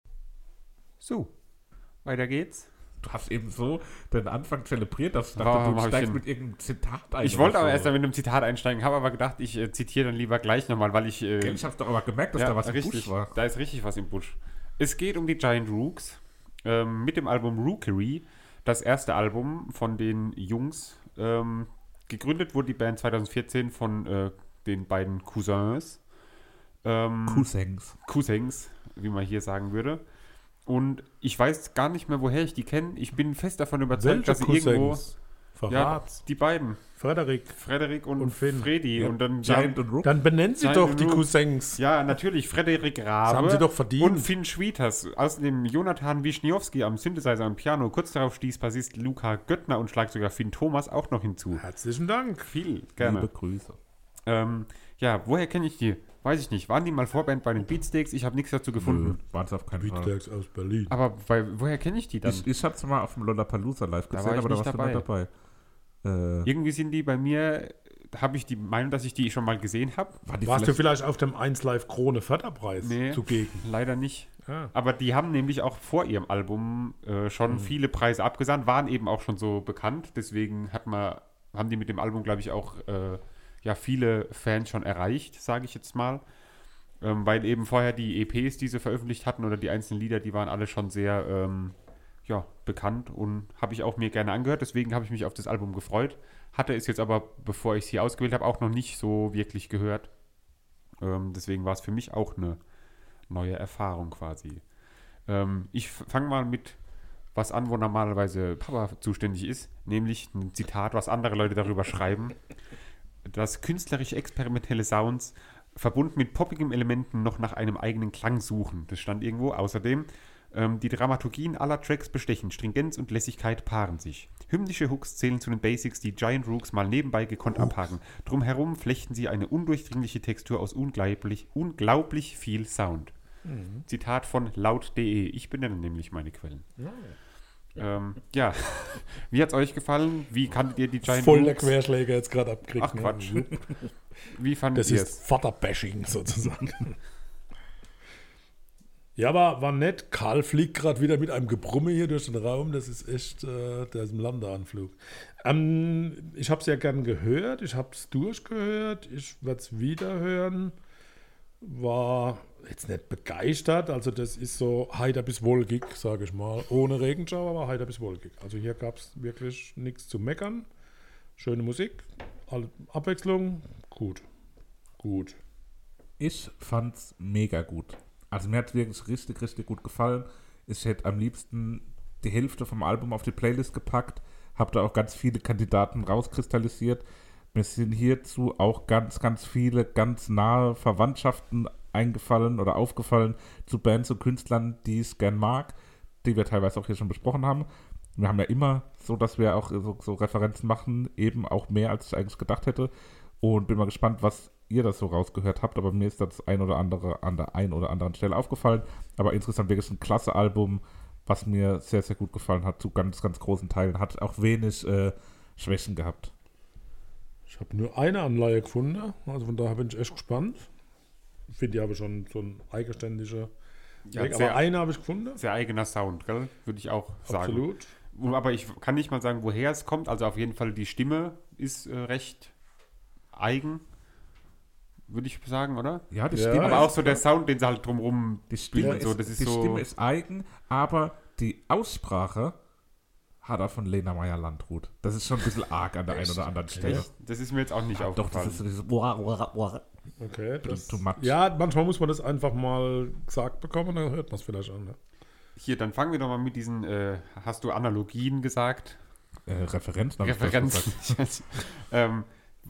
So, weiter geht's. Du hast eben so den Anfang zelebriert, dass ich dachte, du steigst mit irgendeinem Zitat ein. Ich wollte aber so. erst mal mit einem Zitat einsteigen, habe aber gedacht, ich äh, zitiere dann lieber gleich nochmal, weil ich. Äh, Ich habe doch aber gemerkt, dass da was im richtig, Busch war. Da ist richtig was im Busch. Es geht um die Giant Rooks ähm, mit dem Album Rookery, das erste Album von den Jungs. Ähm, gegründet wurde die Band 2014 von äh, den beiden Cousins. Ähm, Cousins. Cousins, wie man hier sagen würde. Und ich weiß gar nicht mehr, woher ich die kenne. Ich bin fest davon überzeugt, Welche dass sie irgendwo. Cousins? Ja, Verrat. die beiden. Frederik. Frederik und, Und Finn. Freddy. Ja, Und dann Giant und Rook. Dann benennen Sie Giant doch die. Cousins. Ja, natürlich. Frederik Rabe. Das haben sie doch verdient. Und Finn Schwieters. Außerdem Jonathan Wischniowski am Synthesizer und Piano. Kurz darauf stieß Bassist Luca Göttner und Schlagzeuger Finn Thomas auch noch hinzu. Herzlichen Dank. Viel, gerne. Liebe Grüße. Ähm, ja, woher kenne ich die? Weiß ich nicht. Waren die mal Vorband bei den Beatsteaks? Ich habe nichts dazu gefunden. Waren es auf keinen Fall. Beatsteaks aus Berlin. Aber bei, woher kenne ich die dann? Ich, ich hab's mal auf dem Lollapalooza live Da gesehen, war ich aber da nicht warst du nicht dabei. Äh, Irgendwie sind die bei mir, habe ich die Meinung, dass ich die schon mal gesehen habe. war Warst du vielleicht, vielleicht auf dem 1 Live Krone Förderpreis Nee. zugegen? Leider nicht. Ja. Aber die haben nämlich auch vor ihrem Album äh, schon viele Preise abgesandt, waren eben auch schon so bekannt. Deswegen hat man, haben die mit dem Album, glaube ich, auch äh, ja, viele Fans schon erreicht, sage ich jetzt mal. Ähm, weil eben vorher die EPs, die sie veröffentlicht hatten oder die einzelnen Lieder, die waren alle schon sehr ähm, ja, bekannt und habe ich auch mir gerne angehört. Deswegen habe ich mich auf das Album gefreut. Hatte es jetzt aber, bevor ich es hier ausgewählt habe, auch noch nicht so wirklich gehört. Ähm, deswegen war es für mich auch eine neue Erfahrung quasi. Ähm, ich fange mal mit was an, wo normalerweise Papa zuständig ist, nämlich ein Zitat, was andere Leute darüber schreiben. Dass künstlerisch experimentelle Sounds verbunden mit poppigen Elementen noch nach einem eigenen Klang suchen. Das stand irgendwo. Außerdem Ähm, die Dramaturgien aller Tracks bestechen, Stringenz und Lässigkeit paaren sich. Hymnische Hooks zählen zu den Basics, die Giant Rooks mal nebenbei gekonnt abhaken. Drumherum flechten sie eine undurchdringliche Textur aus unglaublich, unglaublich viel Sound. Zitat von laut.de. Ich benenne nämlich meine Quellen. Ähm, ja, wie hat's euch gefallen? Wie kanntet ihr die Giant Voll der? Querschläger jetzt gerade abgekriegt. Ach ne? Quatsch. Wie fandet Das ihr ist es? Vaterbashing sozusagen. ja, aber war nett. Karl fliegt gerade wieder mit einem Gebrumme hier durch den Raum. Das ist echt äh, der ist im Landeanflug. Ähm, ich habe es ja gern gehört. Ich habe es durchgehört. Ich werde es wieder hören. War jetzt nicht begeistert. Also das ist so heiter bis wolkig, sage ich mal. Ohne Regenschauer, aber heiter bis wolkig. Also hier gab es wirklich nichts zu meckern. Schöne Musik, Abwechslung, gut. Gut. Ich fand's mega gut. Also mir hat wirklich richtig, richtig gut gefallen. Ich hätte am liebsten die Hälfte vom Album auf die Playlist gepackt, habe da auch ganz viele Kandidaten rauskristallisiert. Mir sind hierzu auch ganz, ganz viele ganz nahe Verwandtschaften eingefallen oder aufgefallen zu Bands und Künstlern, die ich gern mag, die wir teilweise auch hier schon besprochen haben. Wir haben ja immer so, dass wir auch so, so Referenzen machen, eben auch mehr, als ich eigentlich gedacht hätte. Und bin mal gespannt, was ihr das so rausgehört habt. Aber mir ist das ein oder andere an der einen oder anderen Stelle aufgefallen. Aber insgesamt wirklich ein klasse Album, was mir sehr, sehr gut gefallen hat, zu ganz, ganz großen Teilen. Hat auch wenig äh, Schwächen gehabt. Ich habe nur eine Anleihe gefunden, also von daher bin ich echt gespannt. Finde ich aber schon so ein eigenständiger Ja, Weg. sehr- Aber eine habe ich gefunden. Sehr eigener Sound, gell? Würde ich auch sagen. Absolut. Aber ich kann nicht mal sagen, woher es kommt. Also auf jeden Fall die Stimme ist äh, recht eigen, würde ich sagen, oder? Ja, die Ja, Stimme, Aber ist- auch so der Sound, den sie halt drumrum die Stimme, spielen, ist, so, das ist die so. Stimme ist eigen, aber die Aussprache hat er von Lena Meyer-Landrut. Das ist schon ein bisschen arg an der einen oder anderen Stelle. das ist mir jetzt auch nicht Doch, das aufgefallen. ist so dieses Wah, wah, wah. Okay. Das, too much. ja, manchmal muss man das einfach mal gesagt bekommen, dann hört man es vielleicht an. Ne? Hier, dann fangen wir doch mal mit diesen, äh, hast du Analogien gesagt? Äh, Referenzen. fast Referenzen. gesagt. ähm,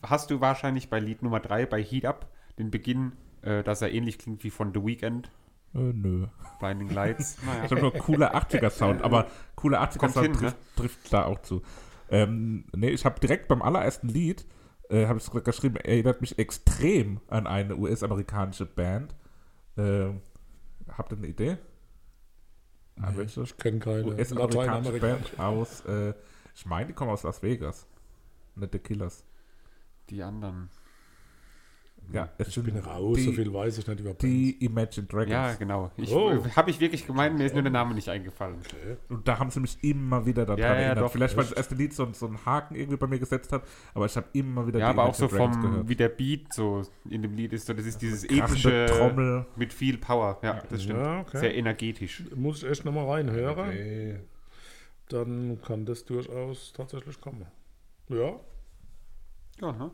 hast du wahrscheinlich bei Lied Nummer 3, bei Heat Up, den Beginn, äh, dass er ähnlich klingt wie von The Weeknd, Äh, nö. Blinding Lights. Naja. Ich habe nur cooler 80er-Sound, aber cooler 80er-Sound Kommt hin, trifft, trifft da auch zu. Ähm, nee, ich habe direkt beim allerersten Lied, äh, habe ich geschrieben, erinnert mich extrem an eine US-amerikanische Band. Ähm, habt ihr eine Idee? Ah, welche? Ich kenne keine US-amerikanische. Band aus, äh, ich meine, die kommen aus Las Vegas. Nicht The Killers. Die anderen. Ja, es Ich bin raus, die, so viel weiß ich nicht über Bands. die Imagine Dragons. Ja, genau. Ich, Oh. Habe ich wirklich gemeint, mir ist nur der Name nicht eingefallen. Und da haben sie mich immer wieder daran Ja, ja, erinnert. doch, Vielleicht, weil das erste Lied so, so einen Haken irgendwie bei mir gesetzt hat, aber ich habe immer wieder Ja, aber auch so Imagine Dragons vom, gehört. wie der Beat so in dem Lied ist, so das ist dieses Krachende epische Trommel. mit viel Power. Ja, das stimmt. Ja, okay. Sehr energetisch. Muss ich echt nochmal reinhören. Dann kann das durchaus tatsächlich kommen. Ja, Ja, ne?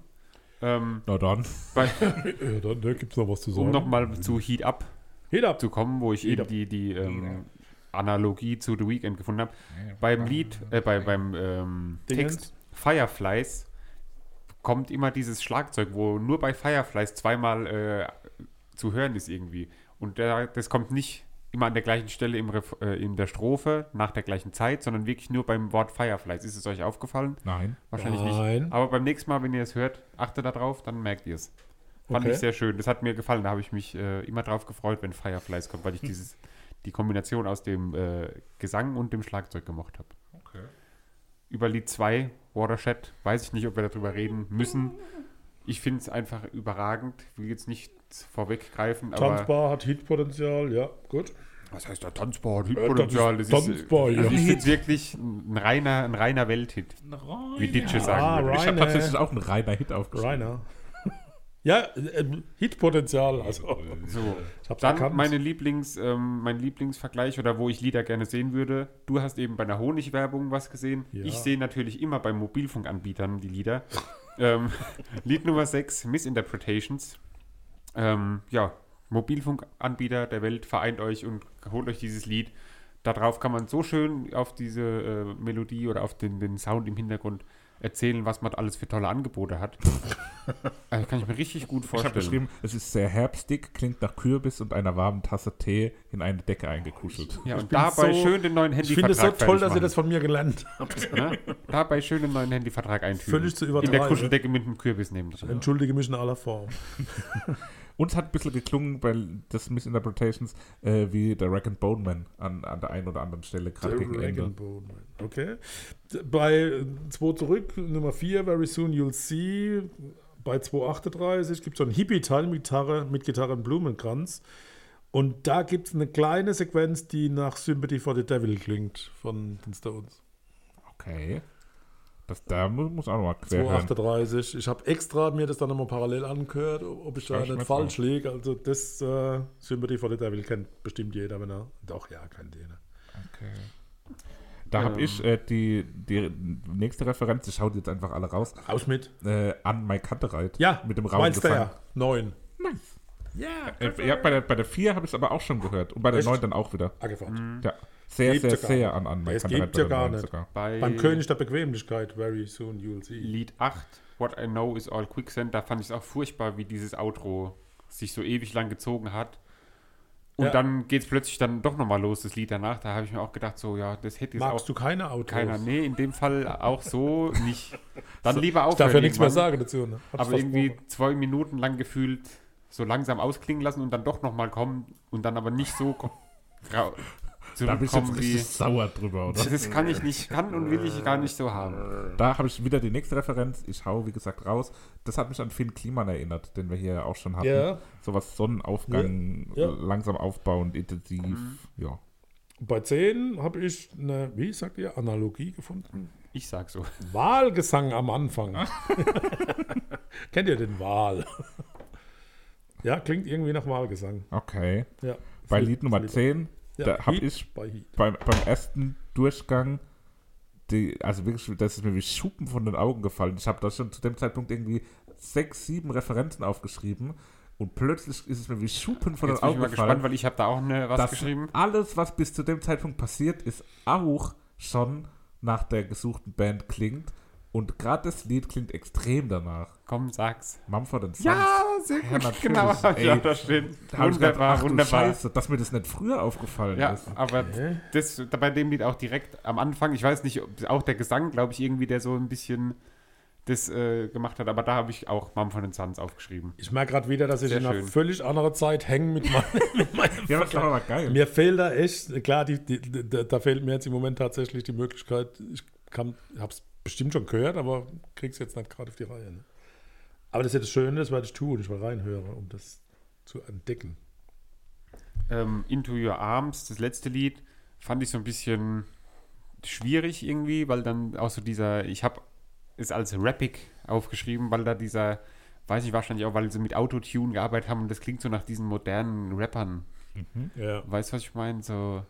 Ähm, Na dann. bei, ja dann da gibt es noch was zu sagen. um nochmal zu Heat Up Heat up. zu kommen, wo ich Heat eben Up. die, die ähm, Analogie zu The Weeknd gefunden habe. Beim Lied, äh, bei, beim ähm. Text Fireflies kommt immer dieses Schlagzeug, wo nur bei Fireflies zweimal äh, zu hören ist irgendwie. Und der, das kommt nicht immer an der gleichen Stelle im Ref, äh, in der Strophe nach der gleichen Zeit, sondern wirklich nur beim Wort Fireflies. Ist es euch aufgefallen? Nein. Wahrscheinlich Nein. nicht. Aber beim nächsten Mal, wenn ihr es hört, achtet da drauf, dann merkt ihr es. Fand Okay. ich sehr schön. Das hat mir gefallen. Da habe ich mich äh, immer drauf gefreut, wenn Fireflies kommt, weil ich dieses, die Kombination aus dem äh, Gesang und dem Schlagzeug gemocht habe. Okay. Über Lied 2, Watershed, weiß ich nicht, ob wir darüber reden müssen. Ich finde es einfach überragend. Ich will jetzt nicht vorweggreifen, aber. Tanzbar hat Hitpotenzial, ja, gut. Was heißt da Tanzbar? das ist Hitpotenzial. Das ist, Tanzbar, äh, ja. also ich finde wirklich ein reiner, ein reiner Welthit, wie Ditsche sagen Ah, würde. Ich habe tatsächlich auch einen reiner Hit aufgeschrieben. Rainer. ja, äh, Hitpotenzial, also. So, Ich hab's dann erkannt. meine Lieblings, ähm, mein Lieblingsvergleich oder wo ich Lieder gerne sehen würde. Du hast eben bei einer Honigwerbung was gesehen. Ja. Ich sehe natürlich immer bei Mobilfunkanbietern die Lieder. ähm, Lied Nummer 6, Misinterpretations. Ähm, ja, Mobilfunkanbieter der Welt, vereint euch und holt euch dieses Lied. Darauf kann man so schön auf diese äh, Melodie oder auf den, den Sound im Hintergrund erzählen, was man alles für tolle Angebote hat. also kann ich mir richtig gut Ich habe vorstellen. geschrieben, es ist sehr herbstig, klingt nach Kürbis und einer warmen Tasse Tee in eine Decke eingekuschelt. ja, und bin dabei so- schön den neuen Ich finde es so Handyvertrag toll, dass ihr das von mir gelernt habt. Ne? Dabei schön den neuen Handyvertrag einfügen. Völlig zu In der übertreiben. Kuscheldecke mit einem Kürbis nehmen. Entschuldige mich in aller Form. Und es hat ein bisschen geklungen bei das Misinterpretations äh, wie der Rack and Bone Man an, an der einen oder anderen Stelle, gerade gegen Ende. Dragon Bone Man. Okay. Bei 2 zurück, Nummer 4, Very Soon You'll See. Bei 238 gibt es so einen Hippie-Teil mit Gitarre, mit Gitarre und Blumenkranz. Und da gibt es eine kleine Sequenz, die nach Sympathy for the Devil klingt von den Stones. Okay. Das, da mu- muss auch noch mal quer hören. 238. Ich habe extra mir das dann nochmal parallel angehört, ob ich da ich nicht falsch liege. Also das äh, Sympathy for the Devil kennt bestimmt jeder, wenn er. Doch, ja, kennt jeder. Da habe Ähm. ich äh, die, die nächste Referenz, ich schaue die jetzt einfach alle raus, Aus mit. äh, an My Kantereit. Ja, mit dem Raum Miles Gesang. Fair. 9. Äh, ja, bei der, bei der 4 habe ich es aber auch schon gehört. Und bei der Echt? 9 dann auch wieder. Angefragt. Ja. Sehr, sehr, sehr an, an My Es gibt ja gar 9 nicht. sogar. Bei Beim König der Bequemlichkeit, very soon you'll see. Lied 8, What I Know is All Quicksand, da fand ich es auch furchtbar, wie dieses Outro sich so ewig lang gezogen hat. Und Ja. dann geht es plötzlich dann doch nochmal los, das Lied danach. Da habe ich mir auch gedacht, so, ja, das hätte jetzt Magst auch du keine Autos? keiner. Nee, in dem Fall auch so nicht. Dann lieber Ich aufhören. darf ja nichts mehr sagen dazu. Ne? Aber irgendwie vor. zwei Minuten lang gefühlt so langsam ausklingen lassen und dann doch nochmal kommen und dann aber nicht so ko- ra- Da bist du jetzt zurückkommen wie. richtig sauer drüber, oder? Das kann ich nicht, kann und will ich gar nicht so haben. Da habe ich wieder die nächste Referenz. Ich hau, wie gesagt, raus. Das hat mich an Finn Kliman erinnert, den wir hier ja auch schon hatten. Ja. Sowas Sonnenaufgang, Ja. Ja. langsam aufbauend, intensiv. Mhm. Ja. Bei 10 habe ich eine, wie sagt ihr, Analogie gefunden. Ich sag so. Wahlgesang am Anfang. Kennt ihr den Wahl? ja, klingt irgendwie nach Wahlgesang. Okay. Ja. Bei Lied Nummer Philipp- 10, Ja, da habe ich bei beim, beim ersten Durchgang, die, also wirklich, das ist mir wie Schuppen von den Augen gefallen. Ich habe da schon zu dem Zeitpunkt irgendwie sechs, sieben Referenzen aufgeschrieben und plötzlich ist es mir wie Schuppen von Jetzt den bin ich Augen mal gefallen. gespannt, weil ich habe da auch eine, was dass geschrieben. alles, was bis zu dem Zeitpunkt passiert ist, auch schon nach der gesuchten Band klingt. Und gerade das Lied klingt extrem danach. Komm, sag's. Mumford Sons. Ja, sehr Ja, gut. genau, hab ich Ey, auch da stehen. Da ich gedacht, Wunderbar, ach du wunderbar. Scheiße, dass mir das nicht früher aufgefallen Ja, ist. aber Okay. das da bei dem Lied auch direkt am Anfang, ich weiß nicht, ob auch der Gesang, glaube ich, irgendwie, der so ein bisschen das äh, gemacht hat, aber da habe ich auch Mumford Sons aufgeschrieben. Ich merke gerade wieder, dass ich Sehr in einer schön. völlig anderen Zeit hänge mit, mein, mit meinem Ja, das war aber geil. Mir fehlt da echt, klar, die, die, da, da fehlt mir jetzt im Moment tatsächlich die Möglichkeit, ich habe es bestimmt schon gehört, aber krieg's jetzt nicht gerade auf die Reihe. Ne? Aber das ist ja das Schöne, das werde ich tun, ich mal reinhöre, um das zu entdecken. Ähm, Into Your Arms, das letzte Lied, fand ich so ein bisschen schwierig irgendwie, weil dann auch so dieser, ich habe es als Rappic aufgeschrieben, weil da dieser, weiß ich wahrscheinlich auch, weil sie mit Autotune gearbeitet haben und das klingt so nach diesen modernen Rappern. Ja. Weißt du, was ich meine? So,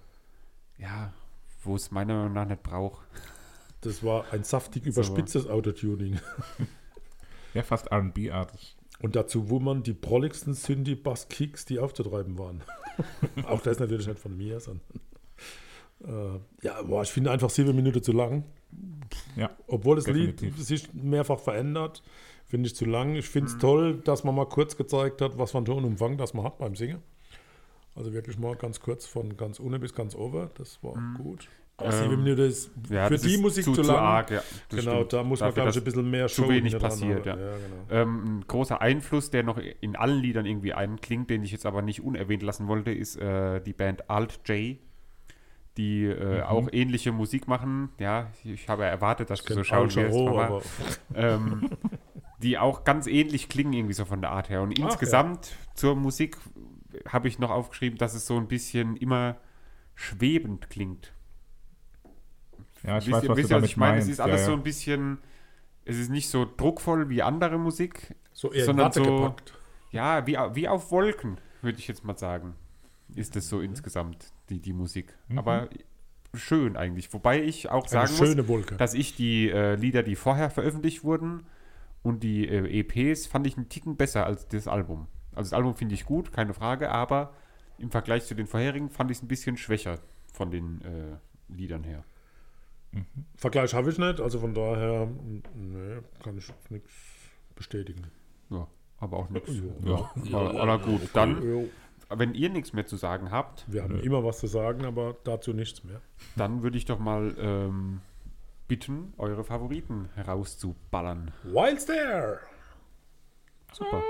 ja, wo es meiner Meinung nach nicht braucht. Das war ein saftig überspitztes Autotuning. Ja, fast RB-artig. Und dazu wummern die prolligsten Synthi-Bass-Kicks, die aufzutreiben waren. Auch das natürlich nicht von mir, sondern. Äh, ja, boah, ich finde einfach sieben Minuten zu lang. Ja, Obwohl das definitiv. Lied sich mehrfach verändert, finde ich zu lang. Ich finde es toll, dass man mal kurz gezeigt hat, was für einen Tonumfang das man hat beim Singen. Also wirklich mal ganz kurz von ganz unten bis ganz over. Das war gut. Aber Ähm, sieben Minuten ist Ja, für die Musik zu, zu, lang. arg, ja. genau, stimmt. da muss man, glaube ich, ein bisschen mehr zu Show wenig passiert, ja. ja genau. Ähm, ein großer Einfluss, der noch in allen Liedern irgendwie einklingt, den ich jetzt aber nicht unerwähnt lassen wollte, ist äh, die Band Alt J, die äh, auch ähnliche Musik machen. Ja, ich habe ja erwartet, dass du so schauen wirst. Aber ähm, die auch ganz ähnlich klingen irgendwie so von der Art her. Und Ach, insgesamt zur Musik habe ich noch aufgeschrieben, dass es so ein bisschen immer schwebend klingt. Ja, ich wisst weiß, ihr, was wisst du ihr, was damit ich meine? Es ist alles ja, so ein bisschen, es ist nicht so druckvoll wie andere Musik, so eher sondern so- gepackt. ja, wie, wie auf Wolken, würde ich jetzt mal sagen. Ist es so insgesamt, die, die Musik. Aber schön eigentlich. Wobei ich auch Eine sagen muss, schöne Wolke. dass ich die äh, Lieder, die vorher veröffentlicht wurden und die äh, EPs, fand ich einen Ticken besser als das Album. Also das Album finde ich gut, keine Frage, aber im Vergleich zu den vorherigen fand ich es ein bisschen schwächer von den äh, Liedern her. Vergleich habe ich nicht, also von daher, nee, kann ich nichts bestätigen. Ja, aber auch nichts. Ja. Ja, aber, aber gut, dann, wenn ihr nichts mehr zu sagen habt, wir haben immer was zu sagen, aber dazu nichts mehr. dann würde ich doch mal ähm, bitten, eure Favoriten herauszuballern. Wild's there! Super.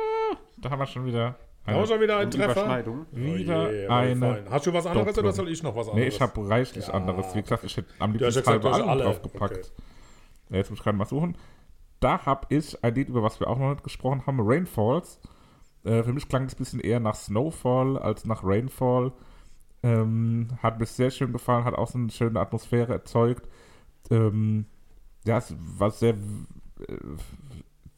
Da haben wir schon wieder. Da haben wir schon wieder Und Treffer. Überschneidung. wieder Oh aber eine. Hast du was anderes Doppelung. oder soll ich noch was anderes? Nee, ich habe reichlich Ja. anderes. Wie gesagt, ich hätte am liebsten ja halbe alle. draufgepackt. Ja, Jetzt muss ich gerade mal suchen. Da habe ich ein Lied, über was wir auch noch nicht gesprochen haben, Rainfalls. Äh, für mich klang es ein bisschen eher nach Snowfall als nach Rainfall. Ähm, hat mir sehr schön gefallen, hat auch so eine schöne Atmosphäre erzeugt. Ähm, ja, es war sehr äh,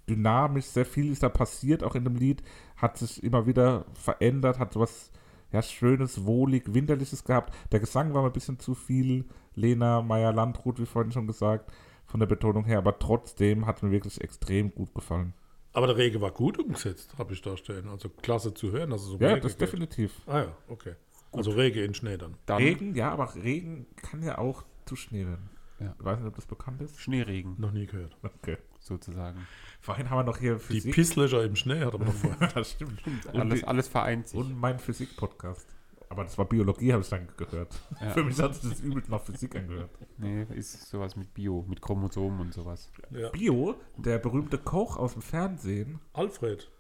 dynamisch, sehr viel ist da passiert, auch in dem Lied. Hat sich immer wieder verändert, hat sowas ja, schönes, wohlig, winterliches gehabt. Der Gesang war mir ein bisschen zu viel. Lena Meyer-Landrut, wie vorhin schon gesagt, von der Betonung her, aber trotzdem hat mir wirklich extrem gut gefallen. Aber der Regen war gut umgesetzt, habe ich da stehen. Also klasse zu hören. Also so Ja, Regen das geht. definitiv. Ah ja, okay. Also Regen in Schnee dann. Dann Regen, ja, aber Regen kann ja auch zu Schnee werden. Ja. Ich weiß nicht, ob das bekannt ist. Schneeregen Noch nie gehört. Okay. Sozusagen. Vorhin haben wir noch hier Die Physik. Pisslöcher im Schnee hat aber noch vorher. das stimmt. Und, Alles, die, alles vereint sich. und mein Physik-Podcast. Aber das war Biologie, habe ich dann gehört. Ja. Für mich hat sich das übel nach Physik angehört. Nee, ist sowas mit Bio, mit Chromosomen und sowas. Ja. Bio, der berühmte Koch aus dem Fernsehen, Alfred.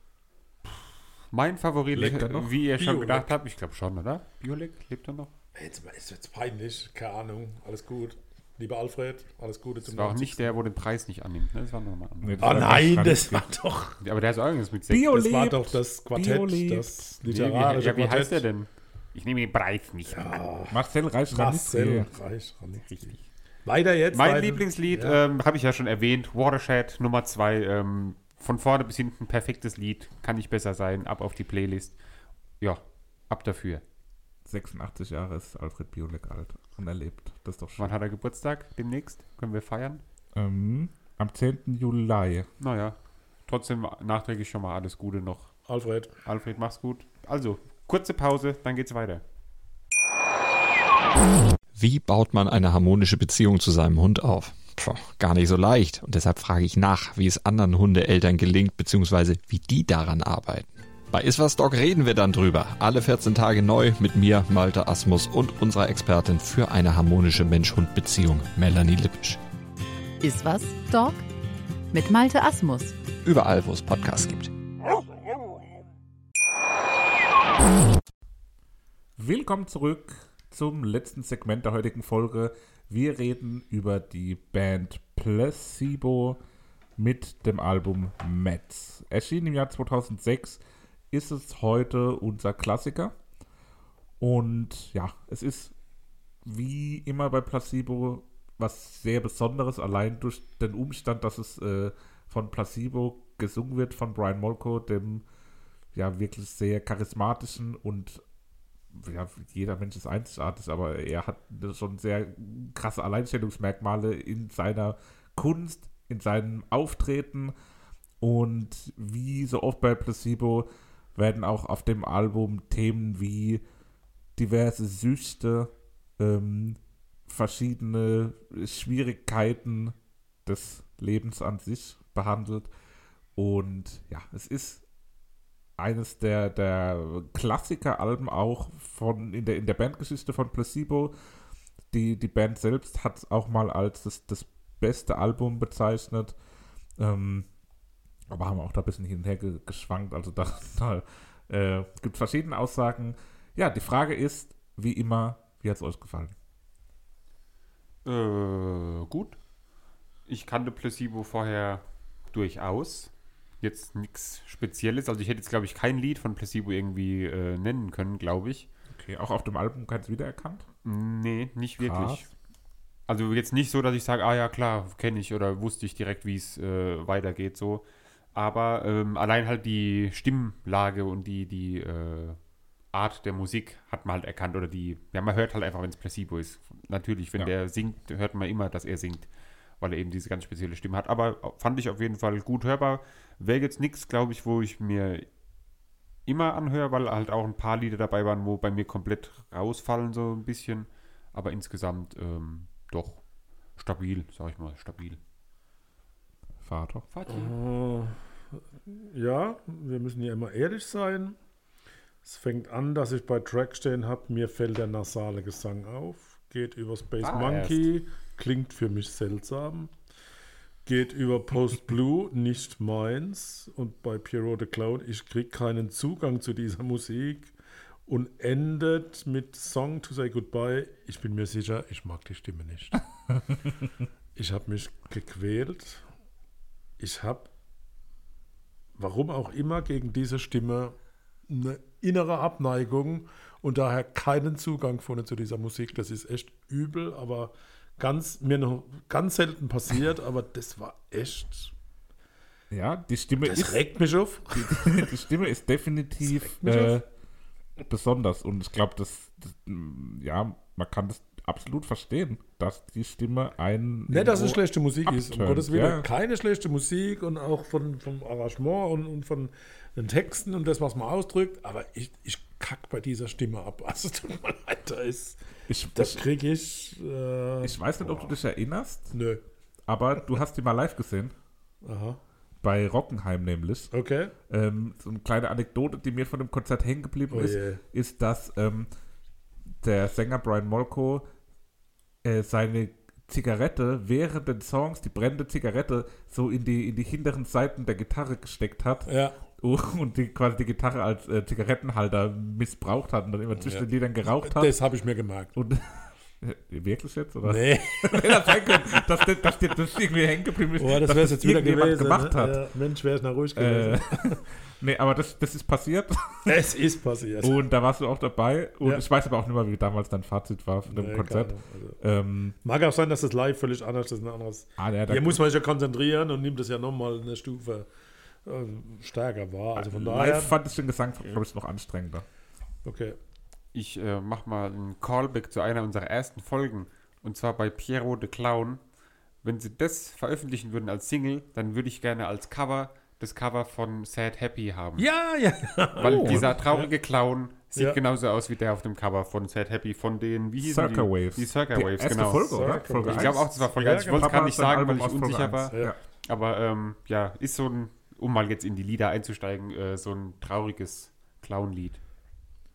Mein Favorit, Lebt er noch? wie ihr schon gedacht habt, ich glaube schon, oder? Biolek, lebt er noch? Jetzt ist jetzt peinlich. Keine Ahnung. Alles gut. Lieber Alfred, alles Gute Das war auch 90. nicht der, wo den Preis nicht annimmt. Ne? Das war nochmal Nee, das Oh war nein, das war doch. Aber der ist auch irgendwas mit Sekt. Bio Das war lebt. doch das Quartett, Bio lebt. das Nee, wie, literarische ja, wie Quartett. heißt der denn? Ich nehme den Preis nicht. Marcel Reich Marcel Reich. Richtig. Weiter jetzt. Mein weiter. Lieblingslied Ja. ähm, habe ich ja schon erwähnt. Watershed Nummer 2. Ähm, von vorne bis hinten perfektes Lied. Kann nicht besser sein. Ab auf die Playlist. Ja, ab dafür. 86 Jahre ist Alfred Biolek alt und er lebt. Das ist doch schön. Wann hat er Geburtstag? Demnächst? Können wir feiern? Ähm, am 10. Juli. Naja, trotzdem nachträglich schon mal alles Gute noch. Alfred. Alfred, mach's gut. Also, kurze Pause, dann geht's weiter. Wie baut man eine harmonische Beziehung zu seinem Hund auf? Puh, gar nicht so leicht. Und deshalb frage ich nach, wie es anderen Hundeeltern gelingt, beziehungsweise wie die daran arbeiten. Bei Iswas Dog reden wir dann drüber. Alle 14 Tage neu mit mir, Malte Asmus und unserer Expertin für eine harmonische Mensch-Hund-Beziehung, Melanie Lippisch. Ist was, Dog? Mit Malte Asmus. Überall, wo es Podcasts gibt. Willkommen zurück zum letzten Segment der heutigen Folge. Wir reden über die Band Placebo mit dem Album Mets. Erschienen im Jahr 2006 ist es heute unser Klassiker. Und ja, es ist wie immer bei Placebo was sehr Besonderes, allein durch den Umstand, dass es äh, von Placebo gesungen wird, von Brian Molko, dem ja wirklich sehr charismatischen und ja, jeder Mensch ist einzigartig, aber er hat schon sehr krasse Alleinstellungsmerkmale in seiner Kunst, in seinem Auftreten und wie so oft bei Placebo werden auch auf dem Album Themen wie diverse Süchte, ähm, verschiedene Schwierigkeiten des Lebens an sich behandelt. Und ja, es ist eines der, der Klassiker-Alben auch von in der, in der Bandgeschichte von Placebo. Die, die Band selbst hat es auch mal als das, das beste Album bezeichnet. Ähm, aber haben auch da ein bisschen hin und her ge geschwankt. Also da, da äh, gibt verschiedene Aussagen. Ja, die Frage ist, wie immer, wie hat es euch gefallen? Äh, gut. Ich kannte Placebo vorher durchaus. Jetzt nichts Spezielles. Also ich hätte jetzt, glaube ich, kein Lied von Placebo irgendwie äh, nennen können, glaube ich. Okay, auch auf dem Album keins wiedererkannt? Nee, nicht wirklich. Krass. Also jetzt nicht so, dass ich sage, ah ja klar, kenne ich oder wusste ich direkt, wie es äh, weitergeht so. Aber ähm, allein halt die Stimmlage und die, die äh, Art der Musik hat man halt erkannt oder die, ja man hört halt einfach, wenn es Placebo ist. Natürlich, wenn Ja. der singt, hört man immer, dass er singt, weil er eben diese ganz spezielle Stimme hat. Aber fand ich auf jeden Fall gut hörbar. Wäre jetzt nichts, glaube ich, wo ich mir immer anhöre, weil halt auch ein paar Lieder dabei waren, wo bei mir komplett rausfallen, so ein bisschen. Aber insgesamt ähm, doch stabil, sag ich mal, stabil. Vater. Äh, ja, wir müssen ja immer ehrlich sein. Es fängt an, dass ich bei Track stehen habe, mir fällt der nasale Gesang auf, geht über Space Ah, Monkey, klingt für mich seltsam, geht über Post Blue, nicht meins und bei Pierrot the Clown, ich kriege keinen Zugang zu dieser Musik und endet mit Song to Say Goodbye. Ich bin mir sicher, ich mag die Stimme nicht. ich habe mich gequält. Ich habe warum auch immer, gegen diese Stimme eine innere Abneigung und daher keinen Zugang gefunden zu dieser Musik. Das ist echt übel, aber ganz, mir noch ganz selten passiert, aber das war echt. Ja, die Stimme Das ist regt mich auf. die, die Stimme ist definitiv äh, besonders und ich glaube, das, das, ja, man kann das absolut verstehen, dass die Stimme ein Nicht, dass es schlechte Musik ist, um Gottes Willen. ja. Keine schlechte Musik und auch von, vom Arrangement und, und von den Texten und das, was man ausdrückt, aber ich, ich kack bei dieser Stimme ab. Also tut mir leid, da ist, ich, das kriege ich. Äh, ich weiß nicht, ob du dich erinnerst, Nö. aber du hast die mal live gesehen. Aha. Bei Rockenheim nämlich. Okay. Ähm, so eine kleine Anekdote, die mir von dem Konzert hängen geblieben Oh ist, je. ist, dass ähm, der Sänger Brian Molko äh, seine Zigarette während den Songs, die brennende Zigarette, so in die, in die hinteren Seiten der Gitarre gesteckt hat Ja. und die quasi die Gitarre als äh, Zigarettenhalter missbraucht hat und dann immer zwischen Ja. den Liedern geraucht hat. Das habe ich mir gemerkt. und Wirklich jetzt? Oder? Nee, das sein können, dass, das- dass dir das irgendwie hängen geblieben ist, Boah, das dass wäre jetzt wieder gewesen. gemacht ne? hat. Ja, Mensch, wäre es noch ruhig gewesen. Äh, nee, aber das, das ist passiert es ist passiert. und da warst du auch dabei und Ja. ich weiß aber auch nicht mehr, wie damals dein Fazit war von dem Nee, Konzert. also. Ähm, Mag auch sein, dass das live völlig anders ist. Ein anderes. ah, ja, Hier muss man sich ja konzentrieren und nimmt das ja nochmal eine Stufe äh, stärker wahr. Also von daher. live fand ich den Gesang, glaube ich, noch anstrengender. Okay. Ich äh, mach mal einen Callback zu einer unserer ersten Folgen. Und zwar bei Piero the Clown. Wenn sie das veröffentlichen würden als Single, dann würde ich gerne als Cover das Cover von Sad Happy haben. Ja, ja. Weil Oh. dieser traurige Clown sieht Ja. genauso aus wie der auf dem Cover von Sad Happy, von den, wie hießen Circa die? Waves. Die Circa Die Waves, erste genau. Folge, oder? Circa Folge. Ich glaube auch, das war Folge 1. Ich wollte es gar nicht sagen, weil ich unsicher war. Ja. Ja. Aber ähm, ja, ist so ein, um mal jetzt in die Lieder einzusteigen, äh, so ein trauriges Clown-Lied.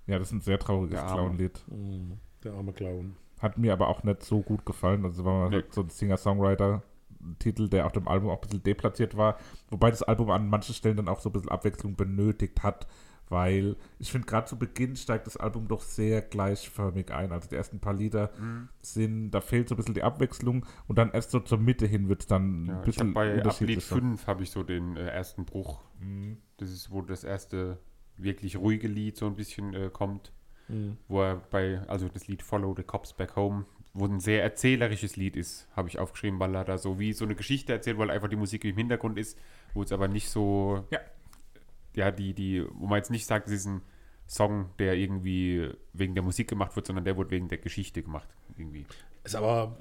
Ja, das ist ein sehr trauriges. Clown-Lied. Mhm. Der arme Clown. Hat mir aber auch nicht so gut gefallen. Also war Nee. so ein Singer-Songwriter-Titel, der auf dem Album auch ein bisschen deplatziert war. Wobei das Album an manchen Stellen dann auch so ein bisschen Abwechslung benötigt hat. Weil ich finde, gerade zu Beginn steigt das Album doch sehr gleichförmig ein. Also die ersten paar Lieder Mhm. sind, da fehlt so ein bisschen die Abwechslung und dann erst so zur Mitte hin wird es dann Ja, ein ich bisschen habe bei Ablied unterschiedlicher. 5 habe ich so den äh, ersten Bruch. Mhm. Das ist, wo das erste wirklich ruhige Lied so ein bisschen äh, kommt. Mhm. Wo er bei, also das Lied Follow the Cops Back Home, wo ein sehr erzählerisches Lied ist, habe ich aufgeschrieben, weil er da so wie so eine Geschichte erzählt, weil einfach die Musik im Hintergrund ist, wo es aber nicht so, Ja. ja, die, die, wo man jetzt nicht sagt, es ist ein Song, der irgendwie wegen der Musik gemacht wird, sondern der wurde wegen der Geschichte gemacht, irgendwie. Ist aber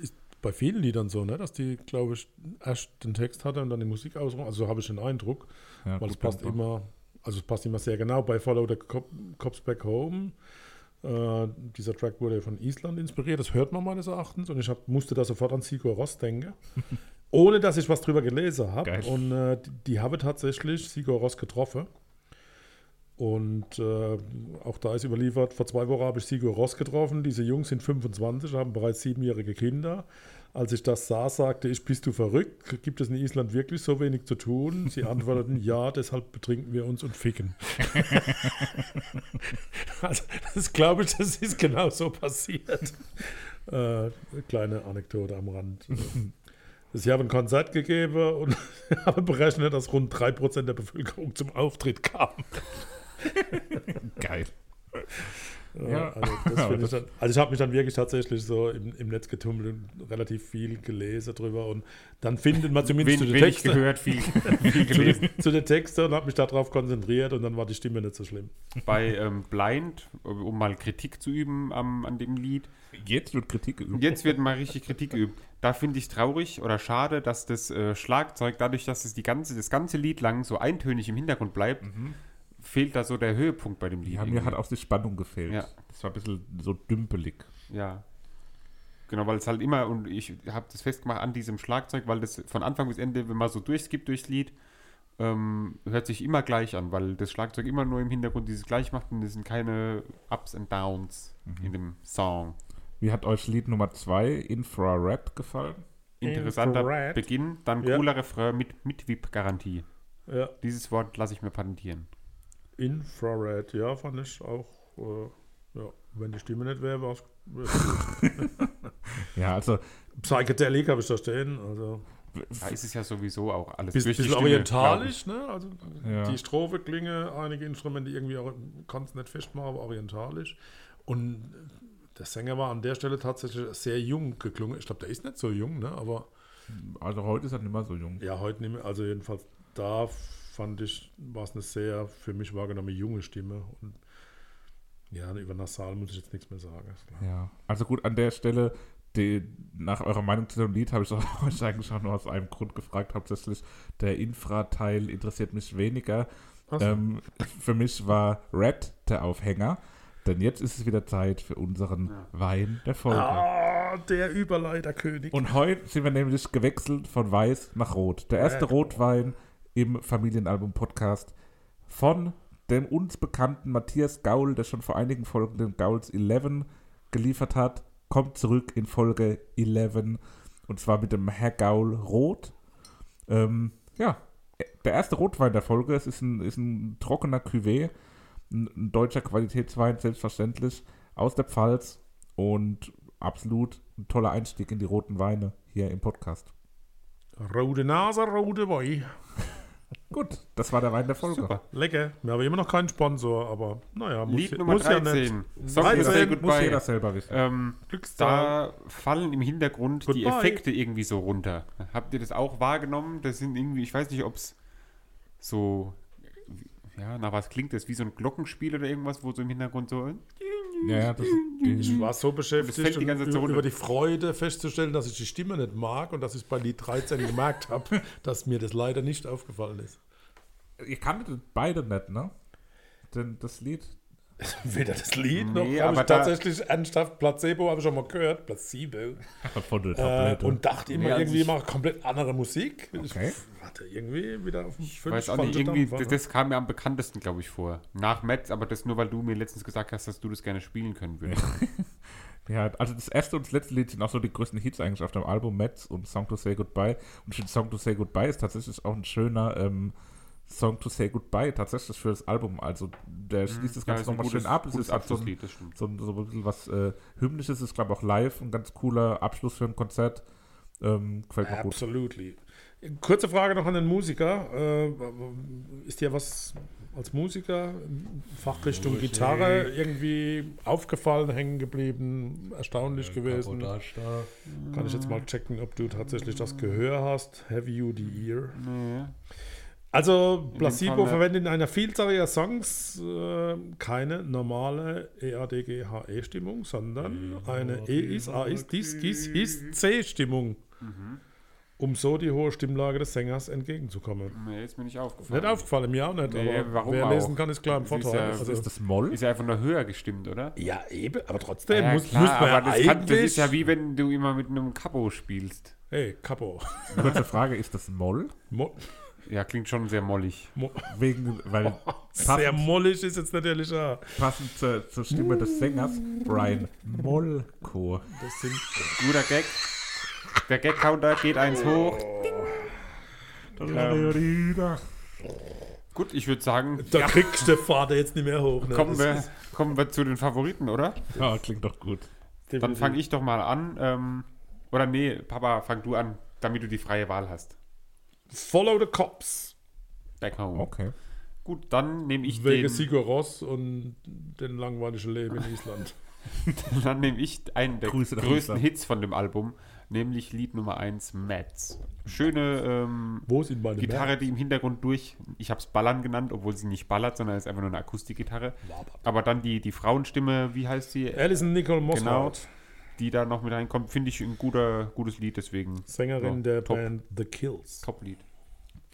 ist bei vielen Liedern so, ne? dass die, glaube ich, erst den Text hatte und dann die Musik ausruhen. Also so habe ich den Eindruck. Ja, Weil es passt immer, also es passt immer sehr genau. Bei Follow the Cop, Cops Back Home, äh, dieser Track wurde von Island inspiriert, das hört man meines Erachtens und ich hab, musste da sofort an Sigur Ross denken, ohne dass ich was drüber gelesen habe. Und äh, die, die habe tatsächlich Sigur Ross getroffen. Und äh, auch da ist überliefert, vor zwei Wochen habe ich Sigur Ross getroffen. Diese Jungs sind 25, haben bereits siebenjährige Kinder. Als ich das sah, sagte ich, bist du verrückt? Gibt es in Island wirklich so wenig zu tun? Sie antworteten, ja, deshalb betrinken wir uns und ficken. also, das glaube ich, das ist genau so passiert. Äh, kleine Anekdote am Rand. Sie haben ein Konzert gegeben und haben berechnet, dass rund 3% der Bevölkerung zum Auftritt kam. Geil. Ja, Ja. also, das dann, also ich habe mich dann wirklich tatsächlich so im, im Netz getummelt und relativ viel gelesen drüber und dann findet man zumindest Wen, zu den Texten gehört, viel, viel zu, gelesen. den- zu den Texten und habe mich darauf konzentriert und dann war die Stimme nicht so schlimm. Bei ähm, Blind, um mal Kritik zu üben am, an dem Lied, Jetzt wird Kritik geübt. Jetzt wird mal richtig Kritik geübt. Da finde ich traurig oder schade, dass das äh, Schlagzeug, dadurch, dass es die ganze, das ganze Lied lang so eintönig im Hintergrund bleibt, fehlt da so der Höhepunkt bei dem Lied. Ja, mir hat auch die Spannung gefehlt. Ja. Das war ein bisschen so dümpelig. ja. Genau, weil es halt immer, und ich habe das festgemacht an diesem Schlagzeug, weil das von Anfang bis Ende, wenn man so durchskippt durchs Lied, ähm, hört sich immer gleich an, weil das Schlagzeug immer nur im Hintergrund dieses gleich macht und es sind keine Ups and Downs in dem Song. Wie hat euch Lied Nummer 2, Infrared, gefallen? Interessanter Infrared. Beginn, dann Ja. cooler Refrain mit, mit VIP-Garantie. Ja, Dieses Wort lasse ich mir patentieren. Infrared, ja, fand ich auch. Äh, ja, wenn die Stimme nicht wäre, war es. Ja, also Psychedelic habe ich da stehen. Also Da ist es ja sowieso auch alles Bis, bisschen orientalisch, ne? Also Ja. die Strophe klinge, einige Instrumente irgendwie auch, kann es nicht festmachen, aber orientalisch. Und der Sänger war an der Stelle tatsächlich sehr jung geklungen. Ich glaube, der ist nicht so jung, ne? Aber Also heute ist er nicht mehr so jung. ja, heute nicht mehr. Also jedenfalls da fand ich, war es eine sehr für mich wahrgenommene junge Stimme. Und ja, über Nasal muss ich jetzt nichts mehr sagen. Ja, also gut, an der Stelle, die, nach eurer Meinung zu dem Lied habe ich euch eigentlich auch nur aus einem Grund gefragt. Hauptsächlich der Infra-Teil interessiert mich weniger. So. Ähm, für mich war Red der Aufhänger, denn jetzt ist es wieder Zeit für unseren Wein der Folge. Ah, der Überleiterkönig. Und heute sind wir nämlich gewechselt von weiß nach rot. Der erste Red. Rotwein im Familienalbum-Podcast von dem uns bekannten Matthias Gaul, der schon vor einigen Folgen den Gauls 11 geliefert hat, kommt zurück in Folge 11 und zwar mit dem Herr Gaul Rot. Ähm, ja, der erste Rotwein der Folge. Es ist ein, ist ein trockener Cuvée, ein, deutscher Qualitätswein, selbstverständlich, aus der Pfalz und absolut ein toller Einstieg in die roten Weine hier im Podcast. Rote Nase, rote Wein. Gut, das war der Wein der Folge. Super. Lecker. Wir haben immer noch keinen Sponsor, aber naja, muss, Lied Nummer muss ja 13. nicht. Song Muss jeder selber wissen. Ähm, da fallen im Hintergrund die Goodbye. Effekte irgendwie so runter. Habt ihr das auch wahrgenommen? Das sind irgendwie, ich weiß nicht, ob es so, ja, nach was klingt das? Wie so ein Glockenspiel oder irgendwas, wo so im Hintergrund so. Ja, ja, das, Ich war so Das beschäftigt, fällt die ganze Zeit so über, runter. über die Freude festzustellen, dass ich die Stimme nicht mag und dass ich bei Lied 13 gemerkt habe, dass mir das leider nicht aufgefallen ist. Ihr kanntet beide nicht, ne? Denn das Lied, Weder das Lied noch Nee, habe aber ich tatsächlich ernsthaft Placebo habe ich schon mal gehört, Placebo. von der Äh, und dachte immer Nee, irgendwie ich- immer komplett andere Musik. Okay. Ich hatte irgendwie wieder auf dem Ich weiß auch nicht, irgendwie, das, das kam mir am bekanntesten, glaube ich, vor. Nach Metz, aber das nur, weil du mir letztens gesagt hast, dass du das gerne spielen können würdest. Ja, also das erste und das letzte Lied sind auch so die größten Hits eigentlich auf dem Album Metz und Song to Say Goodbye. Und ich finde Song to Say Goodbye ist tatsächlich auch ein schöner ähm, Song to Say Goodbye tatsächlich für das Album. Also der schließt das Ja, Ganze ein nochmal schön ab. Es ist auch so ein, so, ein- so ein bisschen was äh, Hymnisches, ist glaube ich auch live ein ganz cooler Abschluss für ein Konzert. Ähm, gefällt mir gut. Absolutely. Kurze Frage noch an den Musiker. Äh, ist dir was als Musiker, Fachrichtung Gitarre, irgendwie aufgefallen, hängen geblieben, erstaunlich gewesen? Kann ich jetzt mal checken, ob du tatsächlich das Gehör hast. Have you the ear? Nee. Also, Placebo verwendet in einer Vielzahl ihrer Songs äh, keine normale EADG-HE-Stimmung, sondern eine E ist, A ist, dies, dies ist C-Stimmung, Mhm. um so die hohe Stimmlage des Sängers entgegenzukommen. Nee, ist mir nicht aufgefallen. Nicht aufgefallen, mir auch nicht, Nee, aber warum wer auch? lesen kann, ist klar im Das ist Vorteil. ja- also, Ist das Moll? Ist ja einfach nur höher gestimmt, oder? ja, eben, aber trotzdem Ja, muss, klar, muss man ja aber das, kann, das ist ja wie wenn du immer mit einem Capo spielst. hey, Capo. Kurze Frage, ist das Moll? Mo Ja, klingt schon sehr mollig. Mo Wegen, weil sehr passend, mollig ist jetzt natürlich ja. passend zur, zur Stimme des Sängers, Brian Molko. Das sind Guter Gag. Der Gag-Counter geht eins hoch. Gut, ich würde sagen, Da kriegst du den Vater jetzt nicht mehr hoch. Ne? kommen, wir, ist kommen wir zu den Favoriten, oder? Ja, klingt doch gut. Dann fange ich doch mal an. Ähm, oder nee, Papa, fang du an, damit du die freie Wahl hast. Follow the Cops. Back home. Okay. Gut, dann nehme ich Wegen den, Sigur Ross und den langweiligen Leben in Island. dann nehme ich einen der Grüße größten. Hits von dem Album, nämlich Lied Nummer 1, Mats. Schöne ähm, Wo sind meine Gitarre, die im Hintergrund durch, ich habe es Ballern genannt, obwohl sie nicht ballert, sondern es ist einfach nur eine Akustikgitarre. Aber dann die, die Frauenstimme, wie heißt sie? Alison Nicole Genau, Mosshart, die da noch mit reinkommt, finde ich ein guter, gutes Lied, deswegen Sängerin Ja, der top. Band The Kills. Top-Lied.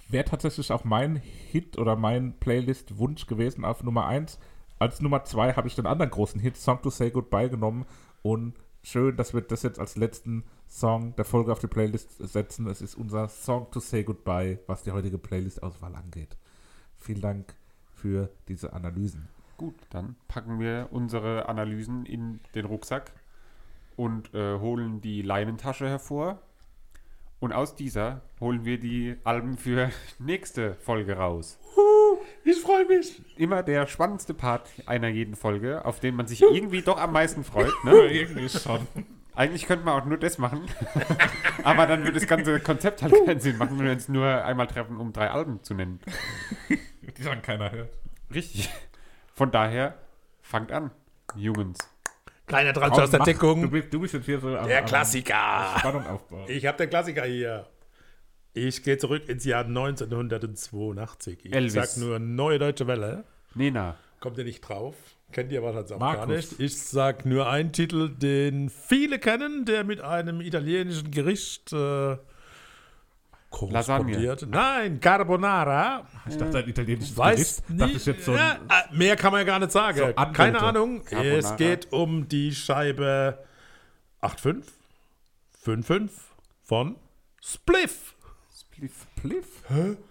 Wäre tatsächlich auch mein Hit oder mein Playlist-Wunsch gewesen auf Nummer 1. Als Nummer 2 habe ich den anderen großen Hit, Song to Say Goodbye, genommen und schön, dass wir das jetzt als letzten Song der Folge auf die Playlist setzen. Es ist unser Song to say goodbye, was die heutige Playlist-Auswahl angeht. Vielen Dank für diese Analysen. Gut, dann packen wir unsere Analysen in den Rucksack und äh, holen die Leinentasche hervor. Und aus dieser holen wir die Alben für nächste Folge raus. Ich freue mich. Immer der spannendste Part einer jeden Folge, auf den man sich irgendwie doch am meisten freut. Ne? Irgendwie schon. Eigentlich könnte man auch nur das machen. Aber dann würde das ganze Konzept halt keinen Sinn machen, wenn wir uns nur einmal treffen, um drei Alben zu nennen. Die dann keiner hört. Richtig. Von daher, fangt an, Jungs. Kleiner Tratsch aus der Mach- Du Deckung. bist, du bist jetzt hier so am, Der Klassiker. Spannung aufbauen. Ich habe den Klassiker hier. Ich gehe zurück ins Jahr 1982. Ich Elvis. sag nur Neue Deutsche Welle. Nena. Kommt ihr nicht drauf? Kennt ihr wahrscheinlich auch Markus. gar nicht. Ich sag nur einen Titel, den viele kennen, der mit einem italienischen Gericht äh, korrespondiert. Nein, Carbonara. Ich dachte, ein italienisches Weiß Gericht. Nicht. so ein, ja, äh, mehr kann man ja gar nicht sagen. So. Keine Ahnung. Carbonara. Es geht um die Scheibe 8.5, 5.5 von Spliff. Spliff. Pliff?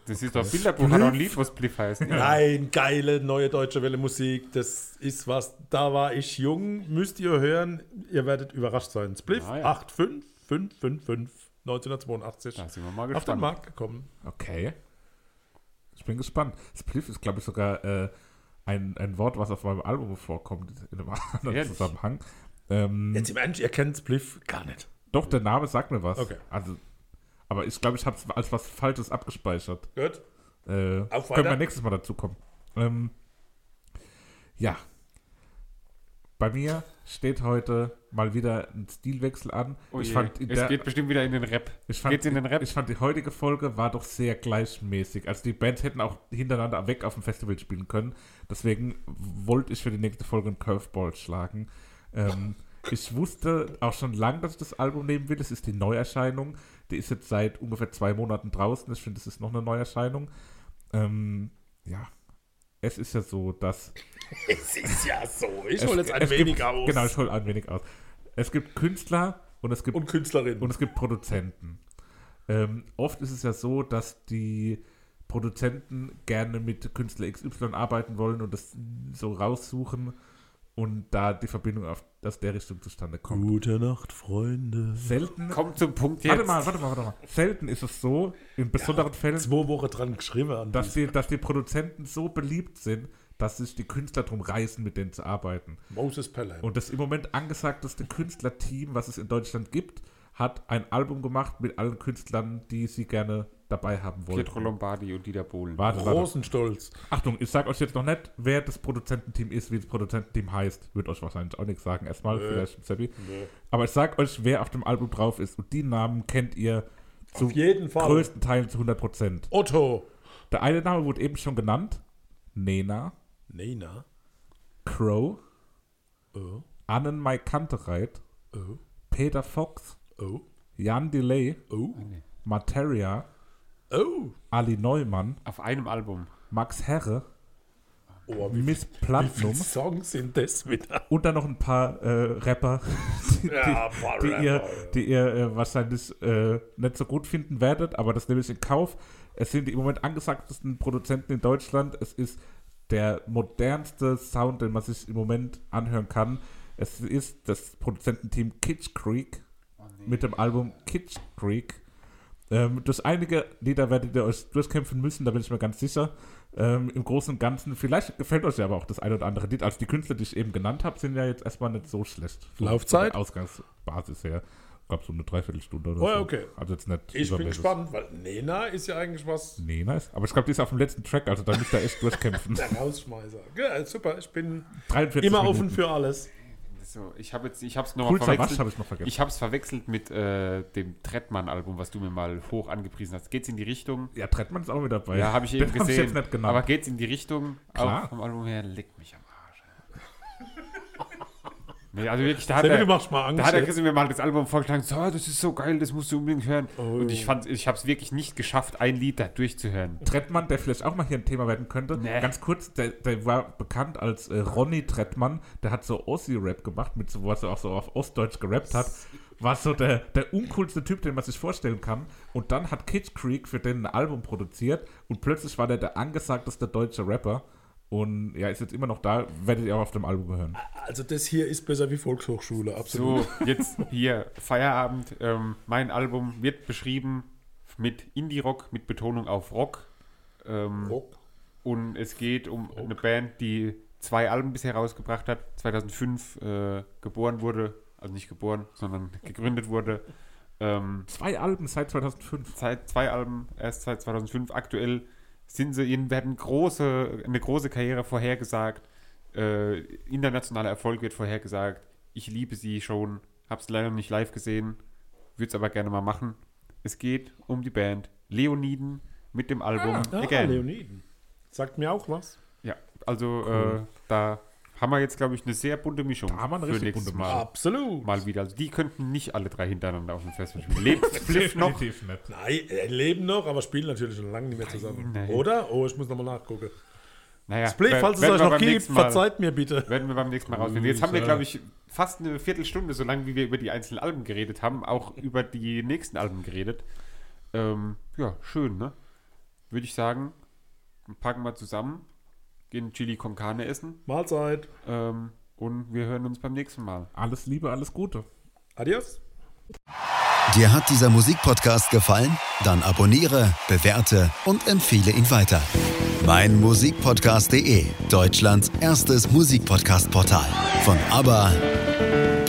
Das ist doch ein Bilderbuch, hat auch ein Lied, was Spliff heißt. Nein, geile neue deutsche Welle Musik. Das ist was. Da war ich jung. Müsst ihr hören. Ihr werdet überrascht sein. Spliff Ah, ja. 8.5, 5.5.5, 1982. Da sind wir mal Auf den. Markt gekommen. Okay. Ich bin gespannt. Spliff ist, glaube ich, sogar äh, ein, ein Wort, was auf meinem Album vorkommt, in einem anderen Ehrlich? Zusammenhang. Ähm, Jetzt im Ernst, ihr kennt Spliff gar nicht. doch, der Name sagt mir was. Okay. Also, aber ich glaube, ich habe es als was Falsches abgespeichert. Gut. Äh, können wir nächstes Mal dazu kommen. Ähm, ja. Bei mir steht heute mal wieder ein Stilwechsel an. Oh ich, je, fand es der, geht bestimmt wieder in den Rap. ich, fand, Geht's in den Rap? ich fand die heutige Folge war doch sehr gleichmäßig. Also die Bands hätten auch hintereinander weg auf dem Festival spielen können. Deswegen wollte ich für die nächste Folge einen Curveball schlagen. Ähm, ich wusste auch schon lange, dass ich das Album nehmen will. Es ist die Neuerscheinung. Die ist jetzt seit ungefähr zwei Monaten draußen. Ich finde, es ist noch eine Neuerscheinung. Ähm, ja. Es ist ja so, dass Es ist ja so. Ich hole jetzt ein wenig gibt, aus. Genau, ich hole ein wenig aus. Es gibt Künstler und es gibt Und Künstlerin. und es gibt Produzenten. Ähm, oft ist es ja so, dass die Produzenten gerne mit Künstler XY arbeiten wollen und das so raussuchen und da die Verbindung auf, aus der Richtung zustande kommt. Gute Nacht, Freunde. Selten, Kommt zum Punkt jetzt. warte mal, warte mal, warte mal. Selten ist es so, in besonderen Fällen, Zwei Wochen dran geschrieben. An dass die, dass die Produzenten so beliebt sind, dass sich die Künstler drum reißen, mit denen zu arbeiten. Moses Pelham. Und das im Moment angesagteste Künstlerteam, was es in Deutschland gibt, hat ein Album gemacht mit allen Künstlern, die sie gerne dabei haben wollen. Pietro Lombardi und Dieter Bohlen. Warte, warte. Großen Stolz. Achtung, ich sage euch jetzt noch nicht, wer das Produzententeam ist, wie das Produzententeam heißt. Wird euch wahrscheinlich auch nichts sagen. Erstmal, Nö. vielleicht Seppi. Aber ich sag euch, wer auf dem Album drauf ist. Und die Namen kennt ihr zu Auf jeden Fall. größten Teilen zu 100 Prozent. Otto. Der eine Name wurde eben schon genannt. Nena, Nena. Crow, Oh. Annen Mai Kantereit, Oh. Peter Fox, Oh. Jan Delay, Oh. Materia, Oh. Ali Neumann, Auf einem Album. Max Herre, Oh, wie, Miss wie Platinum Songs sind das wieder? und dann noch ein paar äh, Rapper, die, Ja, paar die Rapper, ihr, die ihr äh, wahrscheinlich äh, nicht so gut finden werdet, aber das nehme ich in Kauf. Es sind die im Moment angesagtesten Produzenten in Deutschland. Es ist der modernste Sound, den man sich im Moment anhören kann. Es ist das Produzententeam Kitsch Creek mit dem Album Kitsch Creek. Ähm, durch einige Lieder werdet ihr euch durchkämpfen müssen, da bin ich mir ganz sicher. Ähm, Im Großen und Ganzen, vielleicht gefällt euch ja aber auch das ein oder andere Lied. Also die Künstler, die ich eben genannt habe, sind ja jetzt erstmal nicht so schlecht. Laufzeit? Ausgangsbasis her. Ich glaube so eine Dreiviertelstunde oder Oh so. okay. Also jetzt nicht Ich bin gespannt, weil Nena ist ja eigentlich was Nee, nice. Aber ich glaube, die ist auf dem letzten Track, also da müsst ihr echt durchkämpfen. der Rausschmeißer. Ja, super, ich bin 43 immer Minuten. offen für alles. So, ich habe jetzt, ich habe es noch mal Cool verwechselt. habe ich noch vergessen. Ich habe es verwechselt mit äh, dem Trettmann-Album, was du mir mal hoch angepriesen hast. Geht's in die Richtung? ja, Trettmann ist auch mit dabei. Ja, habe ich Den eben hab gesehen. jetzt nicht genannt. Aber geht's in die Richtung? Klar. Auch vom Album her, leckt mich am. Nee, also wirklich, da hat, Sammy, er, da hat er. Christian mir mal das Album vorgeschlagen, so, das ist so geil, das musst du unbedingt hören. Und ich fand, ich habe es wirklich nicht geschafft, ein Lied da durchzuhören. Trettmann, der vielleicht auch mal hier ein Thema werden könnte. Nee. Ganz kurz, der, der war bekannt als äh, Ronny Trettmann. Der hat so Ossi-Rap gemacht, mit so, was er auch so auf Ostdeutsch gerappt hat. War so der, der uncoolste Typ, den man sich vorstellen kann. Und dann hat Kitsch Creek für den ein Album produziert und plötzlich war der der angesagteste deutsche Rapper. Und ja, ist jetzt immer noch da, werdet ihr auch auf dem Album hören. Also das hier ist besser wie Volkshochschule, absolut. So, jetzt hier Feierabend. Ähm, mein Album wird beschrieben mit Indie-Rock, mit Betonung auf Rock. Ähm, Rock. Und es geht um eine Band, die zwei Alben bisher rausgebracht hat. 2005 äh, geboren wurde, also nicht geboren, sondern gegründet wurde. Ähm, Zwei Alben seit 2005. seit zwei Alben, erst seit 2005. Aktuell sind sie, ihnen werden große, eine große Karriere vorhergesagt. Äh, internationaler Erfolg wird vorhergesagt. Ich liebe sie schon, hab's leider noch nicht live gesehen, würde es aber gerne mal machen. Es geht um die Band Leoniden mit dem Album Ah, Again. Leoniden. Sagt mir auch was. Ja, also äh, da haben wir jetzt, glaube ich, eine sehr bunte Mischung. Da haben wir eine für richtig nächstes bunte Mal, Absolut. mal wieder. Also die könnten nicht alle drei hintereinander auf dem Festival spielen. Lebt Spliff noch? Nicht. Nein, äh, leben noch, aber spielen natürlich schon lange nicht mehr zusammen. nein. Oder? Oh, ich muss nochmal nachgucken. Naja, Split, wer- falls es euch noch gibt, Mal- verzeiht mir bitte. Werden wir beim nächsten Mal rausfinden. Jetzt haben wir, glaube ich, fast eine Viertelstunde, so lange wie wir über die einzelnen Alben geredet haben, auch über die nächsten Alben geredet. Ähm, ja, schön, ne? Würde ich sagen, packen wir zusammen, gehen Chili con Carne essen Mahlzeit. ähm, und wir hören uns beim nächsten Mal. Alles Liebe, alles Gute. Adios. Dir hat dieser Musikpodcast gefallen? Dann abonniere, bewerte und empfehle ihn weiter. Mein Musikpodcast.de, Deutschlands erstes Musikpodcast-Portal. Von ABBA